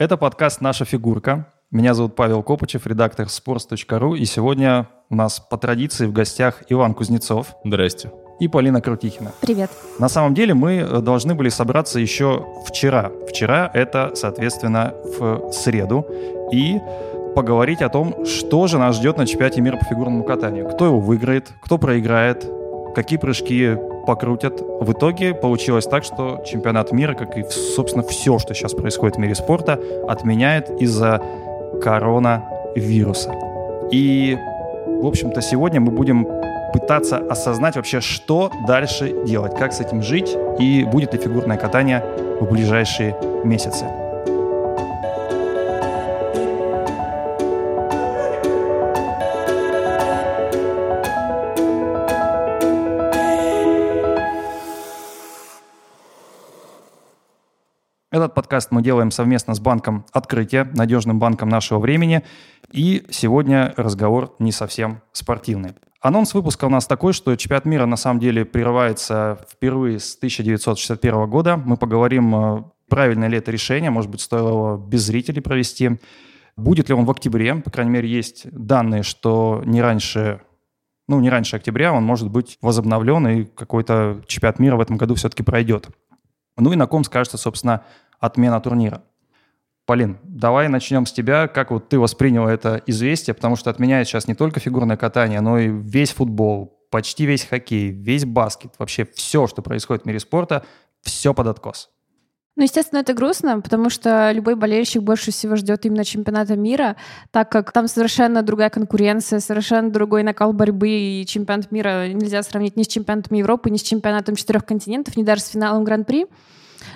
Это подкаст «Наша фигурка». Меня зовут Павел Копычев, редактор sports.ru. И сегодня у нас по традиции в гостях Иван Кузнецов. Здрасте. И Полина Крутихина. Привет. На самом деле мы э, должны были собраться еще вчера. Вчера это, соответственно, в среду. И поговорить о том, что же нас ждет на чемпионате мира по фигурному катанию. Кто его выиграет, кто проиграет, какие прыжки покрутят. В итоге получилось так, что чемпионат мира, как и, собственно, все, что сейчас происходит в мире спорта, отменяет из-за коронавируса. И, в общем-то, сегодня мы будем пытаться осознать вообще, что дальше делать, как с этим жить и будет ли фигурное катание в ближайшие месяцы. Этот подкаст мы делаем совместно с банком «Открытие», надежным банком нашего времени. И сегодня разговор не совсем спортивный. Анонс выпуска у нас такой, что чемпионат мира на самом деле прерывается впервые с 1961 года. Мы поговорим, э, правильное ли это решение, может быть, стоило его без зрителей провести. Будет ли он в октябре? По крайней мере, есть данные, что не раньше ну, не раньше октября он может быть возобновлен, и какой-то чемпионат мира в этом году все-таки пройдет. Ну и на ком скажется, собственно, отмена турнира. Полин, давай начнем с тебя. Как вот ты воспринял это известие? Потому что отменяет сейчас не только фигурное катание, но и весь футбол, почти весь хоккей, весь баскет, вообще все, что происходит в мире спорта, все под откос. Ну, естественно, это грустно, потому что любой болельщик больше всего ждет именно чемпионата мира, так как там совершенно другая конкуренция, совершенно другой накал борьбы, и чемпионат мира нельзя сравнить ни с чемпионатом Европы, ни с чемпионатом четырех континентов, ни даже с финалом Гран-при.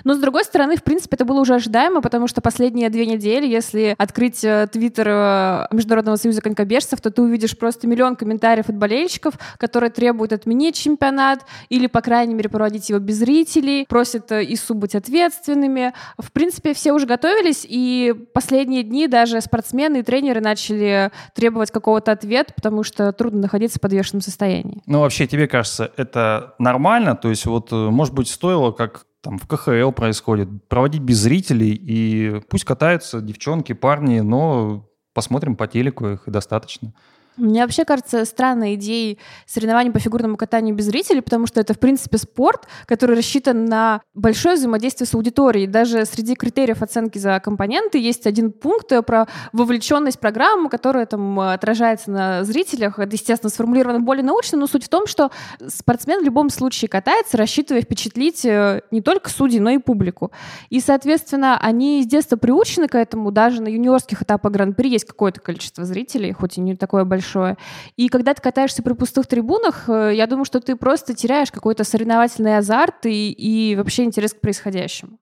Но, с другой стороны, в принципе, это было уже ожидаемо, потому что последние две недели, если открыть э, твиттер э, Международного союза конькобежцев, то ты увидишь просто миллион комментариев от болельщиков, которые требуют отменить чемпионат или, по крайней мере, проводить его без зрителей, просят э, ИСУ быть ответственными. В принципе, все уже готовились, и последние дни даже спортсмены и тренеры начали требовать какого-то ответа, потому что трудно находиться в подвешенном состоянии. Ну, вообще, тебе кажется, это нормально? То есть, вот, может быть, стоило, как там в КХЛ происходит, проводить без зрителей, и пусть катаются девчонки, парни, но посмотрим по телеку их и достаточно. Мне вообще кажется странной идеей соревнований по фигурному катанию без зрителей, потому что это, в принципе, спорт, который рассчитан на большое взаимодействие с аудиторией. Даже среди критериев оценки за компоненты есть один пункт про вовлеченность программы, которая там отражается на зрителях. Это, естественно, сформулировано более научно, но суть в том, что спортсмен в любом случае катается, рассчитывая впечатлить э, не только судей, но и публику. И, соответственно, они с детства приучены к этому. Даже на юниорских этапах Гран-при есть какое-то количество зрителей, хоть и не такое большое большое. И когда ты катаешься при пустых трибунах, э, я думаю, что ты просто теряешь какой-то соревновательный азарт и, и вообще интерес к происходящему.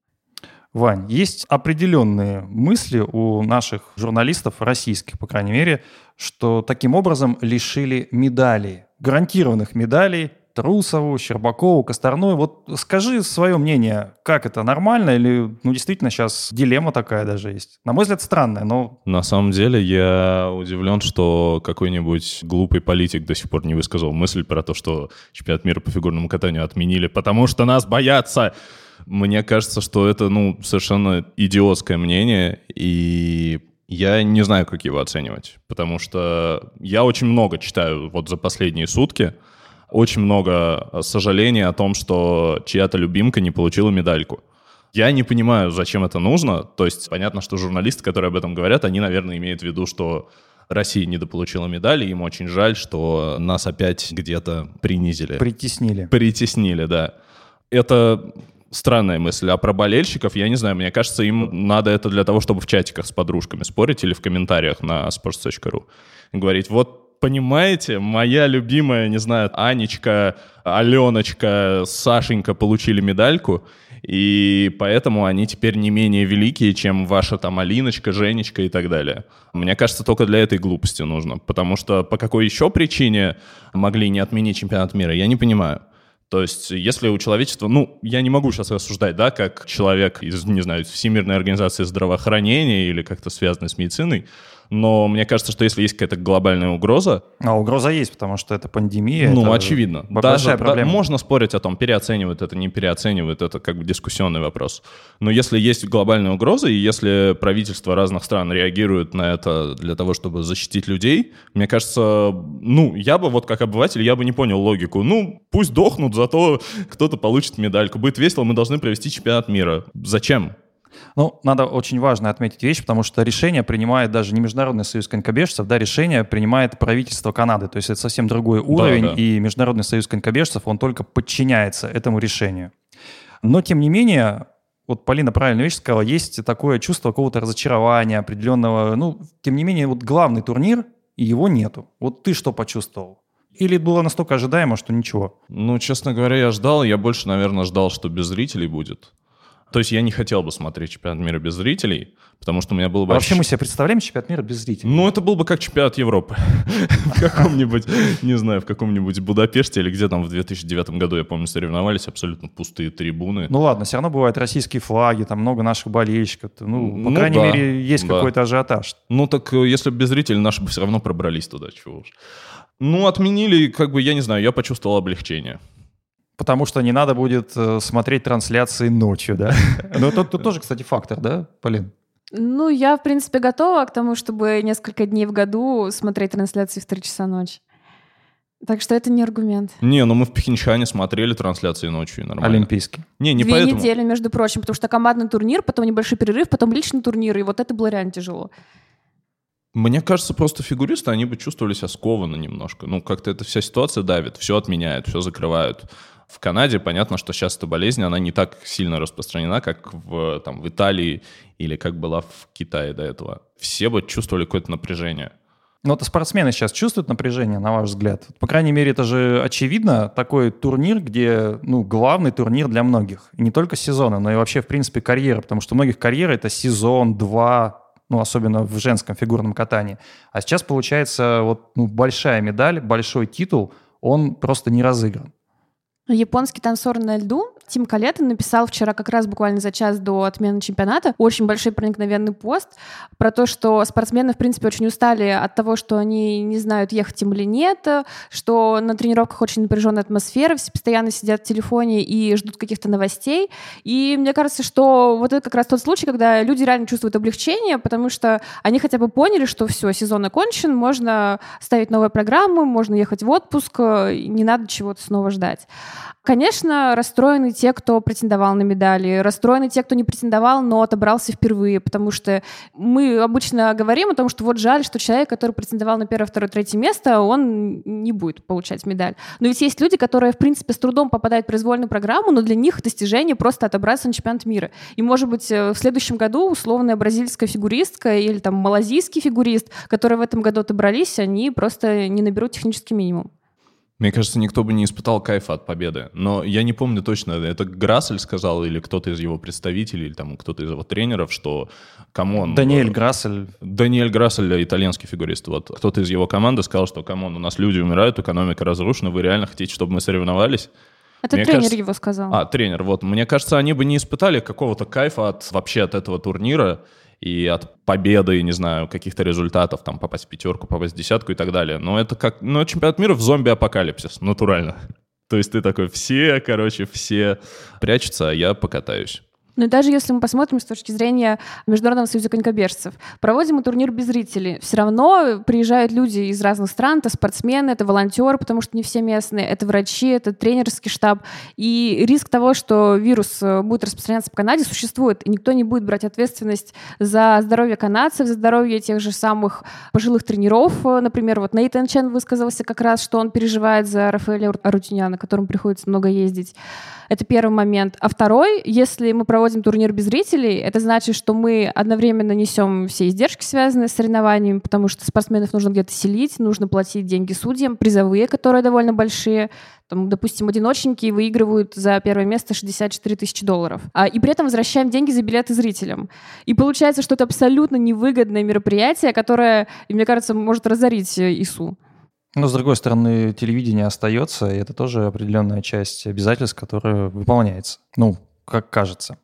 Вань, есть определенные мысли у наших журналистов, российских, по крайней мере, что таким образом лишили медалей, гарантированных медалей Трусову, Щербакову, Косторной. Вот скажи свое мнение, как это, нормально или, ну, действительно, сейчас дилемма такая даже есть? На мой взгляд, странная, но... На самом деле, я удивлен, что какой-нибудь глупый политик до сих пор не высказал мысль про то, что чемпионат мира по фигурному катанию отменили, потому что нас боятся. Мне кажется, что это, ну, совершенно идиотское мнение, и я не знаю, как его оценивать, потому что я очень много читаю вот за последние сутки, очень много э, сожалений о том, что чья-то любимка не получила медальку. Я не понимаю, зачем это нужно. То есть понятно, что журналисты, которые об этом говорят, они, наверное, имеют в виду, что Россия недополучила медали, им очень жаль, что нас опять где-то принизили. Притеснили. Притеснили, да. Это странная мысль. А про болельщиков, я не знаю, мне кажется, им надо это для того, чтобы в чатиках с подружками спорить или в комментариях на sports.ru. Говорить, вот понимаете, моя любимая, не знаю, Анечка, Аленочка, Сашенька получили медальку, и поэтому они теперь не менее великие, чем ваша там Алиночка, Женечка и так далее. Мне кажется, только для этой глупости нужно, потому что по какой еще причине могли не отменить чемпионат мира, я не понимаю. То есть, если у человечества, ну, я не могу сейчас рассуждать, да, как человек из, не знаю, Всемирной организации здравоохранения или как-то связанный с медициной, Но мне кажется, что если есть какая-то глобальная угроза... А угроза есть, потому что это пандемия. Ну, это очевидно. Даже, да, можно спорить о том, переоценивают это, не переоценивают, это как бы дискуссионный вопрос. Но если есть глобальная угроза, и если правительства разных стран реагируют на это для того, чтобы защитить людей, мне кажется, ну, я бы вот как обыватель, я бы не понял логику. Ну, пусть дохнут, зато кто-то получит медальку. Будет весело, мы должны провести чемпионат мира. Зачем? Ну, надо очень важно отметить вещь, потому что решение принимает даже не Международный союз конькобежцев, да, решение принимает правительство Канады. То есть это совсем другой уровень, да. и Международный союз конькобежцев, он только подчиняется этому решению. Но, тем не менее, вот Полина правильно вещь сказала, есть такое чувство какого-то разочарования определенного. Ну, тем не менее, вот главный турнир, и его нету. Вот ты что почувствовал? Или было настолько ожидаемо, что ничего? Ну, честно говоря, я ждал. Я больше, наверное, ждал, что без зрителей будет. То есть я не хотел бы смотреть чемпионат мира без зрителей, потому что у меня было бы... А вообще мы себе представляем чемпионат мира без зрителей? Ну, это был бы как чемпионат Европы. В каком-нибудь, не знаю, в каком-нибудь Будапеште или где там в 2009 году, я помню, соревновались, абсолютно пустые трибуны. Ну ладно, все равно бывают российские флаги, там много наших болельщиков. Ну, по Ну крайней мере, есть какой-то ажиотаж. Ну, так э, если бы без зрителей, наши бы все равно пробрались туда, чего уж. Ну, отменили, как бы, я не знаю, я почувствовал облегчение. Потому что не надо будет э, смотреть трансляции ночью, да? Ну, тут, тут тоже, кстати, фактор, да, Полин? Ну, я, в принципе, готова к тому, чтобы несколько дней в году смотреть трансляции в 3 часа ночи. Так что это не аргумент. Не, ну мы в Пхенчхане смотрели трансляции ночью, и нормально. Олимпийский. Не, не Две поэтому. недели, между прочим, потому что командный турнир, потом небольшой перерыв, потом личный турнир, и вот это было реально тяжело. Мне кажется, просто фигуристы, они бы чувствовали себя скованно немножко. Ну, как-то эта вся ситуация давит, все отменяют, все закрывают. В Канаде понятно, что сейчас эта болезнь, она не так сильно распространена, как в, там, в Италии или как была в Китае до этого. Все бы чувствовали какое-то напряжение. Ну, это спортсмены сейчас чувствуют напряжение, на ваш взгляд? По крайней мере, это же очевидно, такой турнир, где, ну, главный турнир для многих. И не только сезона, но и вообще, в принципе, карьера, потому что у многих карьера — это сезон, два, ну, особенно в женском фигурном катании. А сейчас, получается, вот ну, большая медаль, большой титул, он просто не разыгран. Японский танцор на льду Тим Калета написал вчера как раз буквально за час до отмены чемпионата очень большой проникновенный пост про то, что спортсмены, в принципе, очень устали от того, что они не знают, ехать им или нет, что на тренировках очень напряженная атмосфера, все постоянно сидят в телефоне и ждут каких-то новостей. И мне кажется, что вот это как раз тот случай, когда люди реально чувствуют облегчение, потому что они хотя бы поняли, что все, сезон окончен, можно ставить новые программы, можно ехать в отпуск, не надо чего-то снова ждать. Конечно, расстроены те, кто претендовал на медали, расстроены те, кто не претендовал, но отобрался впервые, потому что мы обычно говорим о том, что вот жаль, что человек, который претендовал на первое, второе, третье место, он не будет получать медаль. Но ведь есть люди, которые, в принципе, с трудом попадают в произвольную программу, но для них достижение просто отобраться на чемпионат мира. И, может быть, в следующем году условная бразильская фигуристка или там малазийский фигурист, которые в этом году отобрались, они просто не наберут технический минимум. Мне кажется, никто бы не испытал кайфа от победы. Но я не помню точно, это Грассель сказал или кто-то из его представителей, или там кто-то из его тренеров, что come on... Даниэль Грассель. Даниэль Грассель, итальянский фигурист. Вот кто-то из его команды сказал, что come on, у нас люди умирают, экономика разрушена, вы реально хотите, чтобы мы соревновались? Это Мне тренер кажется- его сказал. А, тренер, вот. Мне кажется, они бы не испытали какого-то кайфа от вообще от этого турнира и от победы, не знаю, каких-то результатов, там, попасть в пятерку, попасть в десятку и так далее. Но это как, ну, чемпионат мира в зомби-апокалипсис, натурально. То есть ты такой, все, короче, все прячутся, а я покатаюсь. Но даже если мы посмотрим с точки зрения Международного союза конькобежцев, проводим мы турнир без зрителей, все равно приезжают люди из разных стран, это спортсмены, это волонтеры, потому что не все местные, это врачи, это тренерский штаб. И риск того, что вирус э, будет распространяться по Канаде, существует, и никто не будет брать ответственность за здоровье канадцев, за здоровье тех же самых пожилых тренеров. Э, Например, вот Нейтан Чен высказался как раз, что он переживает за Рафаэля Арутюняна, которому приходится много ездить. Это первый момент. А второй, если мы проводим турнир без зрителей, это значит, что мы одновременно несем все издержки, связанные с соревнованиями, потому что спортсменов нужно где-то селить, нужно платить деньги судьям, призовые, которые довольно большие. Там, допустим, одиночники выигрывают за первое место 64 тысячи долларов. А, и при этом возвращаем деньги за билеты зрителям. И получается, что это абсолютно невыгодное мероприятие, которое, мне кажется, может разорить э, ИСУ. Но, с другой стороны, телевидение остается, и это тоже определенная часть обязательств, которая выполняется. Ну, как кажется.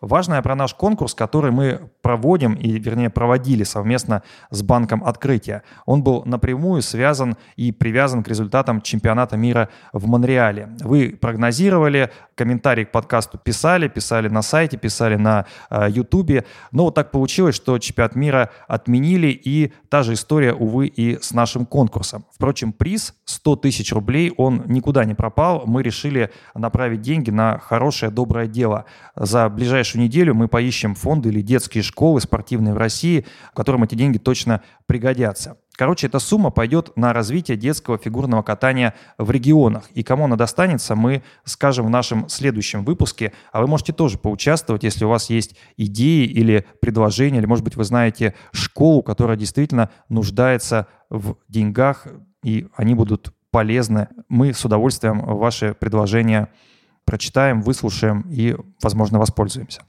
Важное про наш конкурс, который мы проводим, и, вернее, проводили совместно с Банком Открытия. Он был напрямую связан и привязан к результатам чемпионата мира в Монреале. Вы прогнозировали, комментарии к подкасту писали, писали на сайте, писали на э, Ютубе. Но вот так получилось, что чемпионат мира отменили, и та же история, увы, и с нашим конкурсом. Впрочем, приз 100 тысяч рублей, он никуда не пропал. Мы решили направить деньги на хорошее, доброе дело. За ближайшую неделю мы поищем фонды или детские школы спортивные в России, которым эти деньги точно пригодятся. Короче, эта сумма пойдет на развитие детского фигурного катания в регионах. И кому она достанется, мы скажем в нашем следующем выпуске. А вы можете тоже поучаствовать, если у вас есть идеи или предложения, или, может быть, вы знаете школу, которая действительно нуждается в деньгах, и они будут полезны. Мы с удовольствием ваши предложения прочитаем, выслушаем и, возможно, воспользуемся.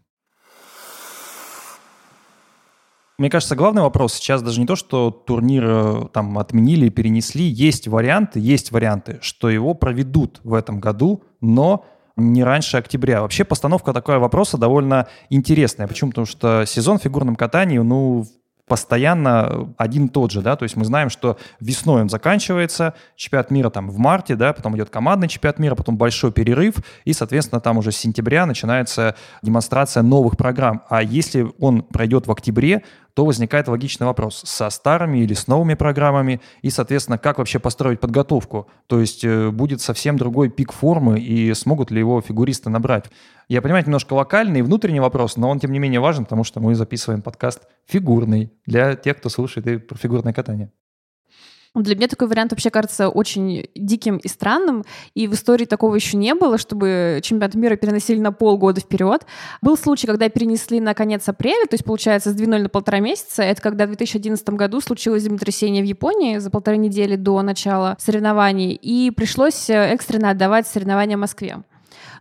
Мне кажется, главный вопрос сейчас даже не то, что турнир э, там отменили, перенесли. Есть варианты, есть варианты, что его проведут в этом году, но не раньше октября. Вообще постановка такого вопроса довольно интересная. Почему? Потому что сезон в фигурном катании, ну, постоянно один и тот же, да, то есть мы знаем, что весной он заканчивается, чемпионат мира там в марте, да, потом идет командный чемпионат мира, потом большой перерыв, и, соответственно, там уже с сентября начинается демонстрация новых программ. А если он пройдет в октябре, то возникает логичный вопрос, со старыми или с новыми программами, и, соответственно, как вообще построить подготовку. То есть э, будет совсем другой пик формы, и смогут ли его фигуристы набрать. Я понимаю, это немножко локальный и внутренний вопрос, но он, тем не менее, важен, потому что мы записываем подкаст фигурный для тех, кто слушает и про фигурное катание. Для меня такой вариант вообще кажется очень диким и странным, и в истории такого еще не было, чтобы чемпионат мира переносили на полгода вперед. Был случай, когда перенесли на конец апреля, то есть, получается, сдвинули на полтора месяца. Это когда в 2011 году случилось землетрясение в Японии за полторы недели до начала соревнований, и пришлось э, экстренно отдавать соревнования в Москве.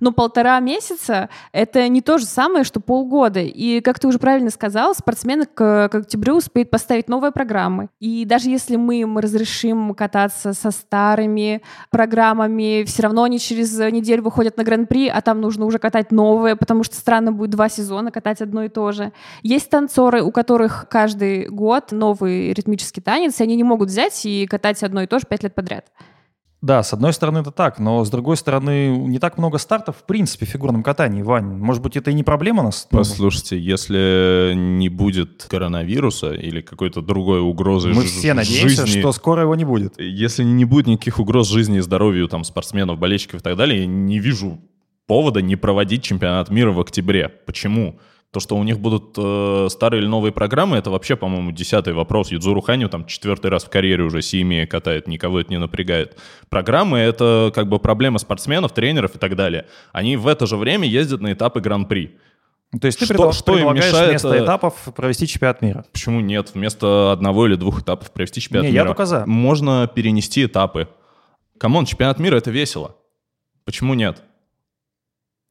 Но полтора месяца — это не то же самое, что полгода. И, как ты уже правильно сказал, спортсмены к, к октябрю успеют поставить новые программы. И даже если мы им разрешим кататься со старыми программами, все равно они через неделю выходят на гран-при, а там нужно уже катать новые, потому что странно будет два сезона катать одно и то же. Есть танцоры, у которых каждый год новый ритмический танец, и они не могут взять и катать одно и то же пять лет подряд. Да, с одной стороны это так, но с другой стороны не так много стартов в принципе в фигурном катании, Вань. Может быть, это и не проблема у нас? Послушайте, если не будет коронавируса или какой-то другой угрозы Мы все надеемся, что скоро его не будет. Если не будет никаких угроз жизни и здоровью там спортсменов, болельщиков и так далее, я не вижу повода не проводить чемпионат мира в октябре. Почему? То, что у них будут э, старые или новые программы, это вообще, по-моему, десятый вопрос. Юдзуру Ханю там четвертый раз в карьере уже Сиими катает, никого это не напрягает. Программы — это как бы проблема спортсменов, тренеров и так далее. Они в это же время ездят на этапы Гран-при. То есть ты что, предлагаешь, что предлагаешь мешает... вместо этапов провести чемпионат мира? Почему нет? Вместо одного или двух этапов провести чемпионат не, мира. я только за. Можно перенести этапы. Come on, чемпионат мира — это весело. Почему нет?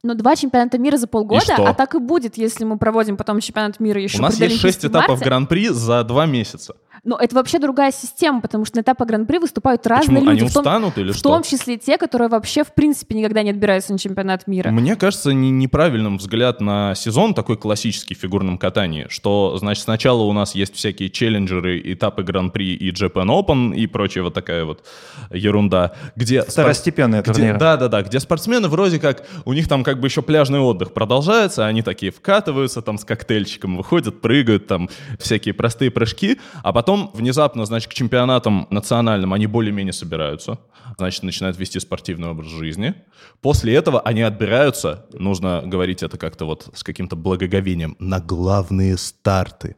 Но два чемпионата мира за полгода, а так и будет, если мы проводим потом чемпионат мира еще У нас есть шесть этапов Гран-при за два месяца. Но это вообще другая система, потому что на этапах Гран-при выступают разные Почему? люди. Они устанут в том, или в что? В том числе те, которые вообще в принципе никогда не отбираются на чемпионат мира. Мне кажется, не, неправильным взгляд на сезон такой классический в фигурном катании, что, значит, сначала у нас есть всякие челленджеры, этапы Гран-при и Japan Open и прочая вот такая вот ерунда, где... Второстепенные спор... турниры. Да-да-да, где спортсмены вроде как, у них там как бы еще пляжный отдых продолжается, они такие вкатываются там с коктейльчиком, выходят, прыгают там, всякие простые прыжки, а потом внезапно, значит, к чемпионатам национальным они более-менее собираются, значит, начинают вести спортивный образ жизни. После этого они отбираются, нужно говорить это как-то вот с каким-то благоговением, на главные старты.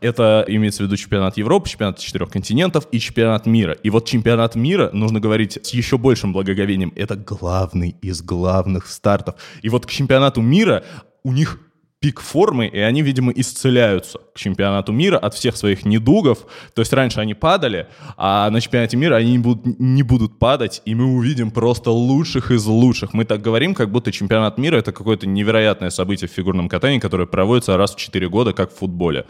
Это имеется в виду чемпионат Европы, чемпионат четырех континентов и чемпионат мира. И вот чемпионат мира, нужно говорить с еще большим благоговением, это главный из главных стартов. И вот к чемпионату мира у них пик формы, и они, видимо, исцеляются к чемпионату мира от всех своих недугов. То есть раньше они падали, а на чемпионате мира они не будут, не будут падать, и мы увидим просто лучших из лучших. Мы так говорим, как будто чемпионат мира — это какое-то невероятное событие в фигурном катании, которое проводится раз в 4 года, как в футболе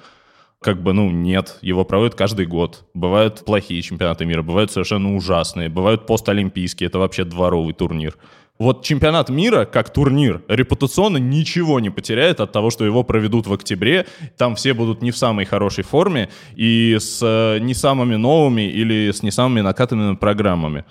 как бы, ну, нет, его проводят каждый год. Бывают плохие чемпионаты мира, бывают совершенно ужасные, бывают постолимпийские, это вообще дворовый турнир. Вот чемпионат мира, как турнир, репутационно ничего не потеряет от того, что его проведут в октябре. Там все будут не в самой хорошей форме и с э, не самыми новыми или с не самыми накатанными программами.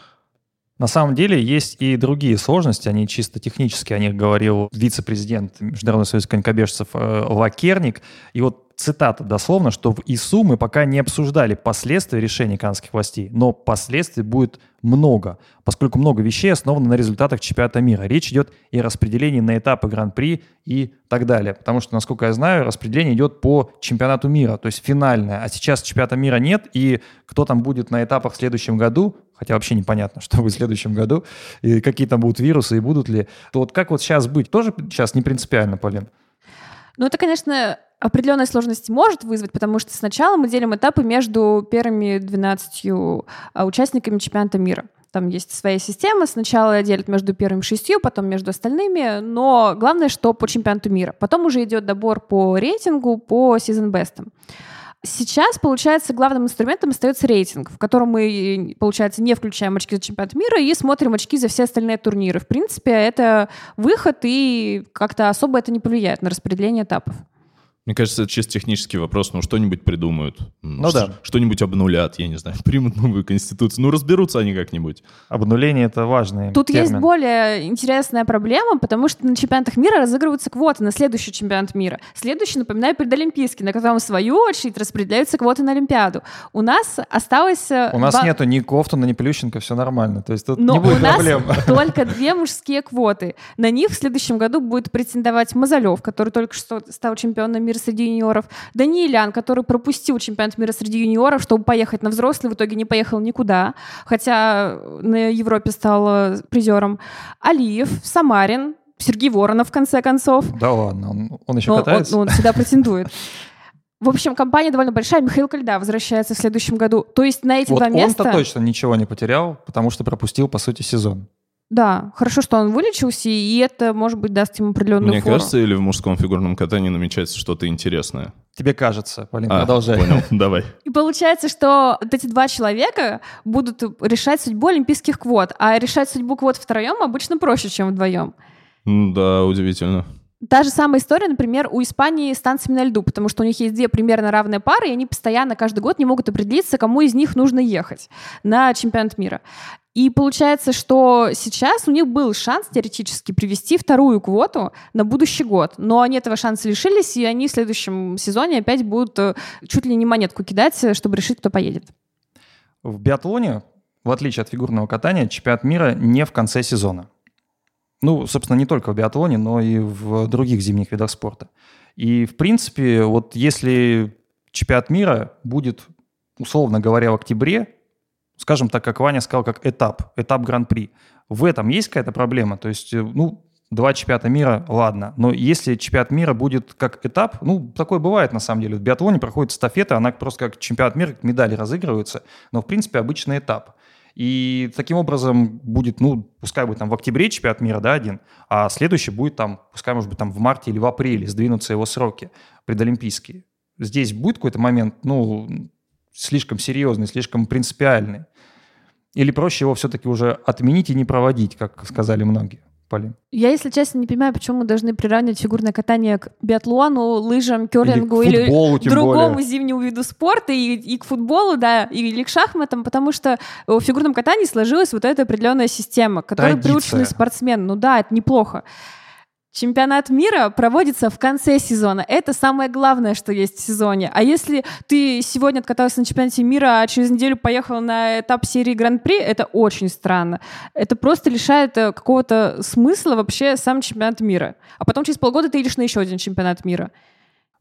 На самом деле есть и другие сложности, они чисто технические, о них говорил вице-президент Международного союза конькобежцев э, Лакерник. И вот цитата дословно, что в ИСУ мы пока не обсуждали последствия решений канадских властей, но последствий будет много, поскольку много вещей основано на результатах чемпионата мира. Речь идет и о распределении на этапы Гран-при и так далее. Потому что, насколько я знаю, распределение идет по чемпионату мира, то есть финальное. А сейчас чемпионата мира нет, и кто там будет на этапах в следующем году, хотя вообще непонятно, что будет в следующем году, и какие там будут вирусы, и будут ли, то вот как вот сейчас быть, тоже сейчас не принципиально, Полин? Ну, это, конечно, определенные сложности может вызвать, потому что сначала мы делим этапы между первыми 12 а, участниками чемпионата мира. Там есть своя система. Сначала делят между первыми шестью, потом между остальными. Но главное, что по чемпионату мира. Потом уже идет добор по рейтингу, по сезон-бестам. Сейчас, получается, главным инструментом остается рейтинг, в котором мы, получается, не включаем очки за чемпионат мира и смотрим очки за все остальные турниры. В принципе, это выход, и как-то особо это не повлияет на распределение этапов. Мне кажется, это чисто технический вопрос, ну что-нибудь придумают. Ну да. Что-нибудь обнулят, я не знаю, примут новую конституцию. Ну разберутся они как-нибудь. Обнуление — это важный Тут термин. есть более интересная проблема, потому что на чемпионатах мира разыгрываются квоты на следующий чемпионат мира. Следующий, напоминаю, предолимпийский, на котором в свою очередь распределяются квоты на Олимпиаду. У нас осталось... Э, у нас два... нету ни Кофтуна, ни Плющенко, все нормально. То есть тут Но не будет у нас проблем. только две мужские квоты. На них в следующем году будет претендовать Мазалев, который только что стал чемпионом мира мира среди юниоров. Даниэлян, который пропустил чемпионат мира среди юниоров, чтобы поехать на взрослый, в итоге не поехал никуда, хотя на Европе стал э, призером. Алиев, Самарин, Сергей Воронов, в конце концов. Да ладно, он, он еще Но катается? Он, он сюда претендует. В общем, компания довольно большая. Михаил Кальда возвращается в следующем году. То есть на эти вот два места... он-то точно ничего не потерял, потому что пропустил, по сути, сезон. Да, хорошо, что он вылечился, и это, может быть, даст ему определенную Мне фору. кажется, или в мужском фигурном катании намечается что-то интересное? Тебе кажется, Полин, а, продолжай. понял, давай. И получается, что вот эти два человека будут решать судьбу олимпийских квот, а решать судьбу квот втроем обычно проще, чем вдвоем. Да, удивительно. Та же самая история, например, у Испании с танцами на льду, потому что у них есть две примерно равные пары, и они постоянно каждый год не могут определиться, кому из них нужно ехать на чемпионат мира. И получается, что сейчас у них был шанс теоретически привести вторую квоту на будущий год, но они этого шанса лишились, и они в следующем сезоне опять будут э, чуть ли не монетку кидать, чтобы решить, кто поедет. В биатлоне, в отличие от фигурного катания, чемпионат мира не в конце сезона. Ну, собственно, не только в биатлоне, но и в других зимних видах спорта. И, в принципе, вот если чемпионат мира будет, условно говоря, в октябре, скажем так, как Ваня сказал, как этап, этап Гран-при. В этом есть какая-то проблема? То есть, э, ну, два чемпионата мира, ладно. Но если чемпионат мира будет как этап, ну, такое бывает на самом деле. В биатлоне проходит стафета, она просто как чемпионат мира, как медали разыгрываются, но, в принципе, обычный этап. И таким образом будет, ну, пускай будет там в октябре чемпионат мира, да, один, а следующий будет там, пускай, может быть, там в марте или в апреле сдвинутся его сроки предолимпийские. Здесь будет какой-то момент, ну, слишком серьезный, слишком принципиальный? Или проще его все-таки уже отменить и не проводить, как сказали многие? Полин? Я, если честно, не понимаю, почему мы должны приравнивать фигурное катание к биатлону, лыжам, керлингу или, футболу, или другому более. зимнему виду спорта, и, и к футболу, да, или к шахматам, потому что в фигурном катании сложилась вот эта определенная система, к которой приучены спортсмены. Ну да, это неплохо. Чемпионат мира проводится в конце сезона. Это самое главное, что есть в сезоне. А если ты сегодня откатался на чемпионате мира, а через неделю поехал на этап серии Гран-при, это очень странно. Это просто лишает э, какого-то смысла вообще сам чемпионат мира. А потом через полгода ты идешь на еще один чемпионат мира.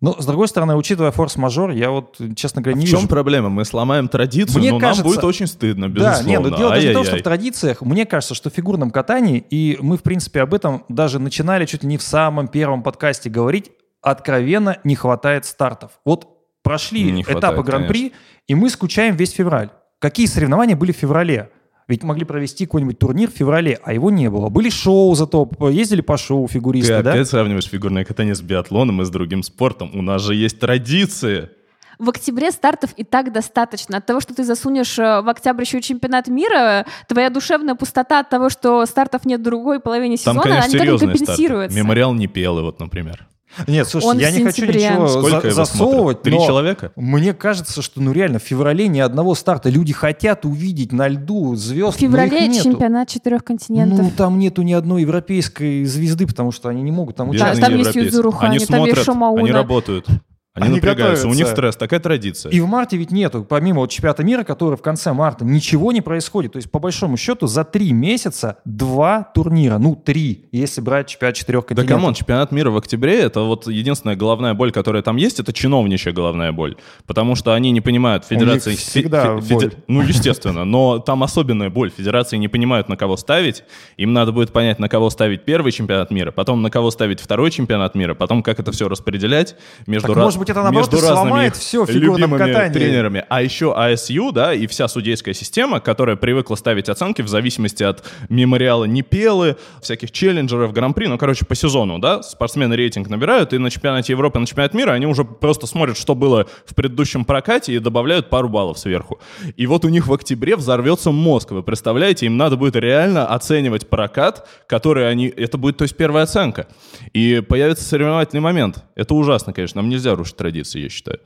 Ну, с другой стороны, учитывая форс-мажор, я вот, честно говоря, не а вижу... в чем проблема? Мы сломаем традицию, мне но кажется... нам будет очень стыдно, безусловно. Да, нет, но дело даже в том, что в традициях, мне кажется, что в фигурном катании, и мы, в принципе, об этом даже начинали чуть ли не в самом первом подкасте говорить, откровенно не хватает стартов. Вот прошли не этапы хватает, Гран-при, конечно. и мы скучаем весь февраль. Какие соревнования были в феврале? Ведь могли провести какой-нибудь турнир в феврале, а его не было. Были шоу зато, ездили по шоу фигуристы, Ты да? опять сравниваешь фигурное катание с биатлоном и с другим спортом. У нас же есть традиции. В октябре стартов и так достаточно. От того, что ты засунешь э, в октябрь еще чемпионат мира, твоя душевная пустота от того, что стартов нет в другой половине сезона, Там, конечно, она никак не компенсируется. старты. Мемориал не пелый, вот, например. Нет, слушай, Он я не хочу ничего Сколько за- его засовывать, смотрят? Три человека? мне кажется, что ну реально в феврале ни одного старта. Люди хотят увидеть на льду звезд, В феврале но их нету. чемпионат четырех континентов. Ну, там нету ни одной европейской звезды, потому что они не могут там участвовать. там есть европейцы. Юзуру Они Хани, там есть смотрят, Шомауна. они работают. Они, Они напрягаются, у них готовятся. стресс, такая традиция. И в марте ведь нету, помимо вот чемпионата мира, который в конце марта, ничего не происходит. То есть, по большому счету, за три месяца два турнира. Ну, три, если брать чемпионат четырех Да континентов. come on, чемпионат мира в октябре, это вот единственная головная боль, которая там есть, это чиновничья головная боль. Потому что они не понимают, федерации... них всегда фе- боль. Ну, естественно, но там особенная боль. Федерации не понимают, на кого ставить. Им надо будет понять, на кого ставить первый чемпионат мира, потом на кого ставить второй чемпионат мира, потом как это все распределять между, Так, ра- может быть, это, наоборот, между сломает всё в фигурном катании. тренерами. А еще ISU, да, и вся судейская система, которая привыкла ставить оценки в зависимости от мемориала Непелы, всяких челленджеров, гран-при, ну, короче, по сезону, да, спортсмены рейтинг набирают, и на чемпионате Европы, на чемпионате мира они уже просто смотрят, что было в предыдущем прокате, и добавляют пару баллов сверху. И вот у них в октябре взорвется мозг, вы представляете, им надо будет реально оценивать прокат, который они, это будет, то есть, первая оценка. И появится соревновательный момент. Это ужасно, конечно, нам нельзя рушить традиции, я считаю.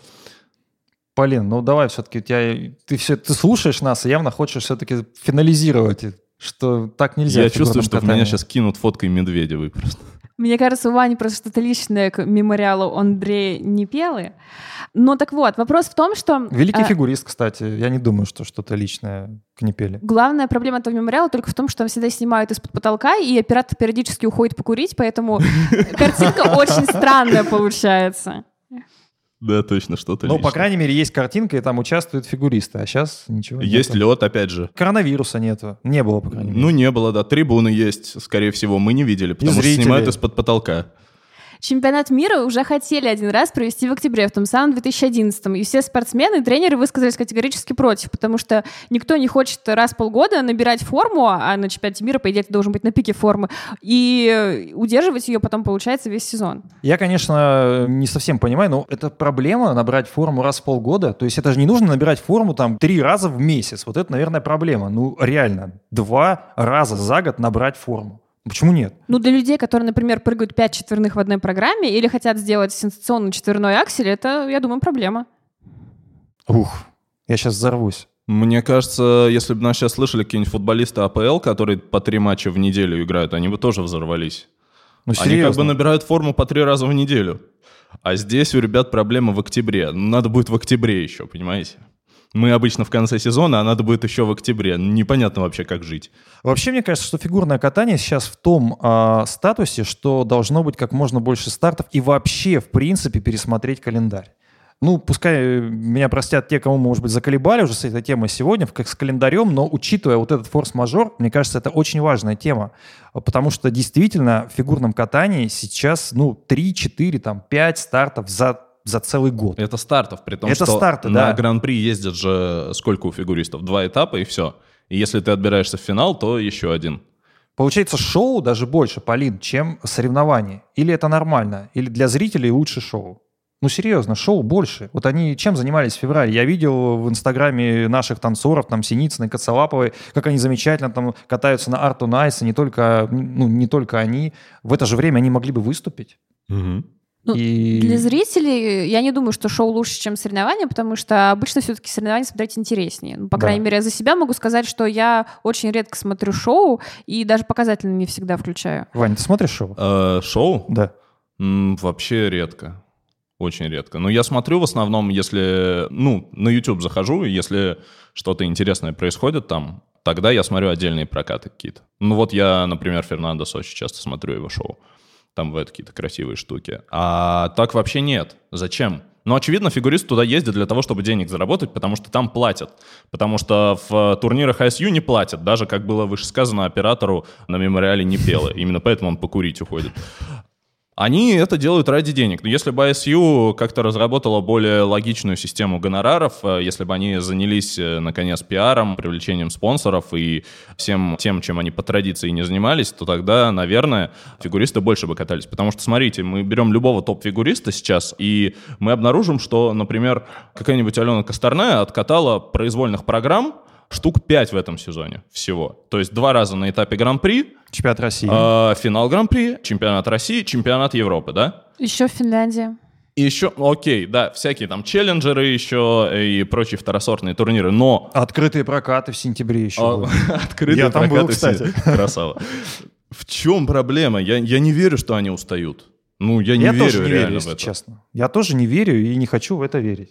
Полин, ну давай все-таки, у тебя, ты, все, ты слушаешь нас и явно хочешь все-таки финализировать, что так нельзя. Я в чувствую, что в катании. меня сейчас кинут фоткой Медведевой просто. Мне кажется, у Вани просто что-то личное к мемориалу Андрея Непелы. Но так вот, вопрос в том, что... Великий э, фигурист, кстати. Я не думаю, что что-то личное к Непеле. Главная проблема этого мемориала только в том, что всегда снимают из-под потолка, и оператор периодически уходит покурить, поэтому картинка очень странная получается. Да, точно, что-то Ну, по крайней мере, есть картинка, и там участвуют фигуристы, а сейчас ничего Есть нету. лед, опять же. Коронавируса нету. Не было, по крайней мере. Ну, не было, да. Трибуны есть, скорее всего, мы не видели, потому что снимают из-под потолка. Чемпионат мира уже хотели один раз провести в октябре, в том самом 2011 И все спортсмены и тренеры высказались категорически против, потому что никто не хочет раз в полгода набирать форму, а на чемпионате мира, по идее, ты должен быть на пике формы, и удерживать ее потом, получается, весь сезон. Я, конечно, не совсем понимаю, но это проблема набрать форму раз в полгода. То есть это же не нужно набирать форму там три раза в месяц. Вот это, наверное, проблема. Ну, реально, два раза за год набрать форму. Почему нет? Ну, для людей, которые, например, прыгают 5 четверных в одной программе или хотят сделать сенсационный четверной аксель, это, я думаю, проблема. Ух, я сейчас взорвусь. Мне кажется, если бы нас сейчас слышали какие-нибудь футболисты АПЛ, которые по три матча в неделю играют, они бы тоже взорвались. Ну, Они как бы набирают форму по три раза в неделю. А здесь у ребят проблема в октябре. Ну, Надо будет в октябре еще, понимаете? Мы обычно в конце сезона, а надо будет еще в октябре. Непонятно вообще, как жить. Вообще, мне кажется, что фигурное катание сейчас в том а, статусе, что должно быть как можно больше стартов и вообще, в принципе, пересмотреть календарь. Ну, пускай э, меня простят те, кому, может быть, заколебали уже с этой темой сегодня, как с календарем, но учитывая вот этот форс-мажор, мне кажется, это очень важная тема, а, потому что действительно в фигурном катании сейчас, ну, 3, 4, там, 5 стартов за, за целый год. Это стартов, при том, Это что старты, на да. Гран-при ездят же сколько у фигуристов? Два этапа и все. И если ты отбираешься в финал, то еще один. Получается, шоу даже больше, Полин, чем соревнование. Или это нормально, или для зрителей лучше шоу. Ну, серьезно, шоу больше. Вот они чем занимались в феврале? Я видел в инстаграме наших танцоров, там, Синицыной, Коцелаповой, как они замечательно там катаются на Арту Найса, не только, ну, не только они. В это же время они могли бы выступить. Ну, И... Для зрителей я не думаю, что шоу лучше, чем соревнования, потому что обычно все-таки соревнования смотреть интереснее. Ну, по Да. крайней мере, я за себя могу сказать, что я очень редко смотрю шоу и даже показательно не всегда включаю. Вань, ты смотришь шоу? Э, шоу? Да. М, вообще редко. Очень редко. Но я смотрю в основном, если, ну, на YouTube захожу, и если что-то интересное происходит там, тогда я смотрю отдельные прокаты какие-то. Ну вот я, например, Фернандо Сочи часто смотрю его шоу. Там бывают какие-то красивые штуки. А так вообще нет. Зачем? Ну, очевидно, фигурист туда ездит для того, чтобы денег заработать, потому что там платят. Потому что в турнирах ISU не платят, даже, как было выше сказано, оператору на мемориале не пело. Именно поэтому он покурить уходит. Они это делают ради денег. Но если бы ISU как-то разработала более логичную систему гонораров, э, если бы они занялись, э, наконец, пиаром, привлечением спонсоров и всем тем, чем они по традиции не занимались, то тогда, наверное, фигуристы больше бы катались. Потому что, смотрите, мы берем любого топ-фигуриста сейчас, и мы обнаружим, что, например, какая-нибудь Алена Косторная откатала произвольных программ, штук 5 в этом сезоне всего. То есть два раза на этапе Гран-при, Чемпионат России. э, финал Гран-при, чемпионат России, чемпионат Европы, да? Еще Финляндия. И еще, ну, окей, да, всякие там челленджеры еще и прочие второсортные турниры, но... Открытые прокаты в сентябре еще. Открытые Я там был, прокаты все. кстати. Красава. В чем проблема? Я, я не верю, что они устают. Ну, я не Я верю тоже не реально верю, в если это. честно. Я тоже не верю и не хочу в это верить.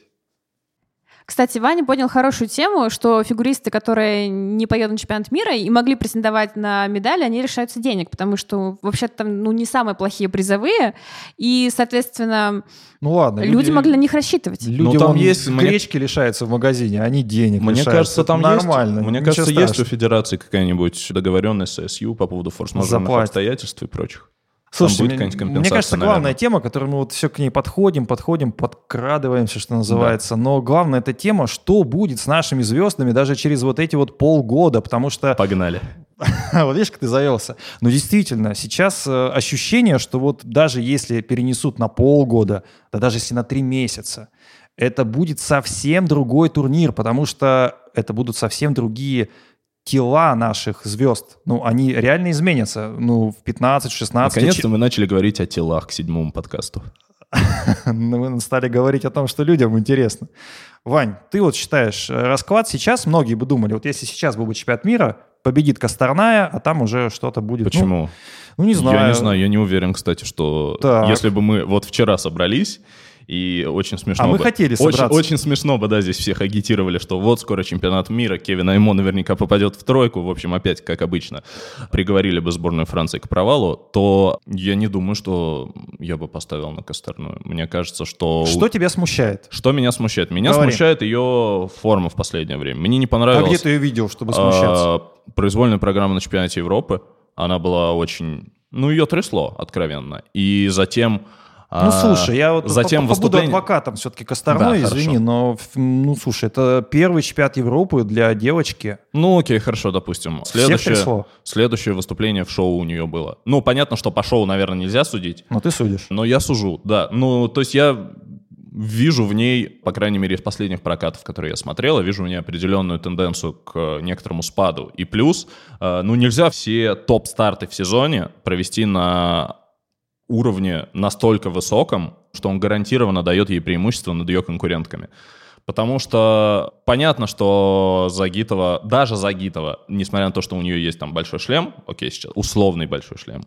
Кстати, Ваня понял хорошую тему, что фигуристы, которые не поедут на чемпионат мира и могли претендовать на медали, они лишаются денег, потому что вообще-то там ну, не самые плохие призовые, и, соответственно, Ну ладно. люди, могли на них рассчитывать. Люди Ну, там вон есть- мне- гречки лишаются в магазине, а они денег Мне лишаются. кажется, там нормально. есть, мне кажется, есть у страшного. федерации какая-нибудь договоренность с СЮ по поводу форс-мажорных обстоятельств и прочих. Слушайте, будет мне, какая-нибудь мне компенсация, кажется, главная наверное. тема, которой мы вот все к ней подходим, подходим, подкрадываемся, что называется. Но главная эта тема, что будет с нашими звездами даже через вот эти вот полгода, потому что Погнали. вот видишь, как ты завелся. Но действительно, сейчас э, ощущение, что вот даже если перенесут на полгода, да даже если на три месяца, это будет совсем другой турнир, потому что это будут совсем другие тела наших звезд. Ну, они реально изменятся. Ну, в 15-16... Наконец-то мы начали говорить о телах к седьмому подкасту. Ну, Мы стали говорить о том, что людям интересно. Вань, ты вот считаешь, э, расклад сейчас, многие бы думали, вот если сейчас был бы чемпионат мира, победит Косторная, а там уже что-то будет. ну, Почему? Ну, не знаю. Я не знаю, я не уверен, кстати, что Так. если бы мы вот вчера собрались, и очень смешно А мы бы- хотели очень, собраться. очень смешно бы, да, здесь всех агитировали, что вот скоро чемпионат мира, Кевин Аймо наверняка попадет в тройку, в общем, опять, как обычно, приговорили бы сборную Франции к провалу, то я не думаю, что я бы поставил на Косторную. Мне кажется, что... Что тебя смущает? Что меня смущает? Меня Говори. смущает ее форма в последнее время. Мне не А понравилось... где ты ее видел, чтобы смущаться? А, произвольная программа на чемпионате Европы. Она была очень... Ну, ее трясло, откровенно. И затем... Ну, а, слушай, я вот затем по- побуду выступление- адвокатом все-таки Косторной, Да, извини, хорошо. но, ну, слушай, это первый чемпионат Европы для девочки. Ну, окей, хорошо, допустим. Следующее, следующее выступление в шоу у нее было. Ну, понятно, что по шоу, наверное, нельзя судить, Но ты судишь. но я сужу, да. Ну, то есть я вижу в ней, по крайней мере, из последних прокатов, которые я смотрел, я вижу в ней определенную тенденцию к некоторому спаду. И плюс, э, ну, нельзя все топ-старты в сезоне провести на уровне настолько высоком, что он гарантированно дает ей преимущество над ее конкурентками. Потому что понятно, что Загитова, даже Загитова, несмотря на то, что у нее есть там большой шлем, окей, сейчас условный большой шлем,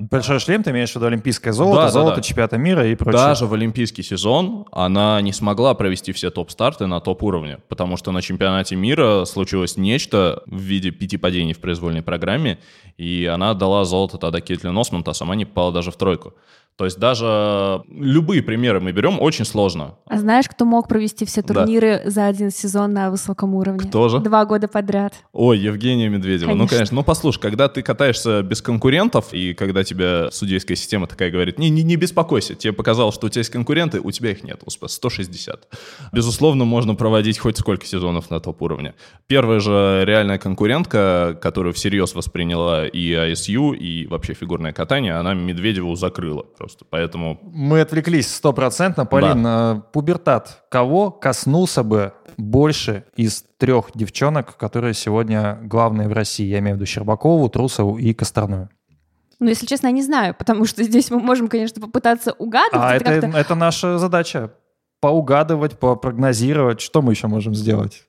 Большой шлем, ты имеешь в виду олимпийское золото, Да, да, золото да. чемпионата мира и прочее. Даже в олимпийский сезон она не смогла провести все топ-старты на топ-уровне, потому что на чемпионате мира случилось нечто в виде пяти падений в произвольной программе, и она отдала золото тогда Кейтлин Осмонт, а сама не попала даже в тройку. То есть даже любые примеры мы берем, очень сложно. А знаешь, кто мог провести все Да. турниры за один сезон на высоком уровне? Кто же? Два года подряд. Ой, Евгения Медведева. Ну, Конечно. конечно. Ну, послушай, когда ты катаешься без конкурентов, и когда тебе судейская система такая говорит, не, не, не беспокойся, тебе показалось, что у тебя есть конкуренты, у тебя их нет, Господи, 160. Безусловно, можно проводить хоть сколько сезонов на топ-уровне. Первая же реальная конкурентка, которую всерьез восприняла и ISU, и вообще фигурное катание, она Медведеву закрыла просто. Поэтому Мы отвлеклись стопроцентно. Полин, э, пубертат. Кого коснулся бы больше из трех девчонок, которые сегодня главные в России? Я имею в виду Щербакову, Трусову и Косторную. Ну, если честно, я не знаю, потому что здесь мы можем, конечно, попытаться угадывать. А это это, это наша задача. Поугадывать, попрогнозировать. Что мы еще можем сделать?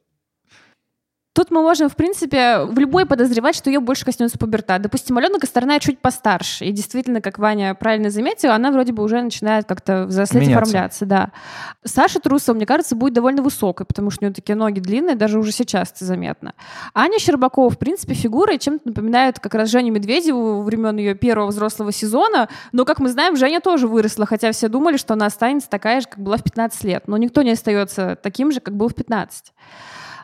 Тут мы можем, в принципе, в любой подозревать, что ее больше коснется пубертат. Допустим, Алена Косторная чуть постарше. И действительно, как Ваня правильно заметила, она вроде бы уже начинает как-то взрослеть и Меняться. оформляться. Да. Саша Трусова, мне кажется, будет довольно высокой, потому что у нее такие ноги длинные, даже уже сейчас это заметно. Аня Щербакова, в принципе, фигура чем-то напоминает как раз Женю Медведеву времен ее первого взрослого сезона. Но, как мы знаем, Женя тоже выросла, хотя все думали, что она останется такая же, как была в 15 лет. Но никто не остается таким же, как был в 15.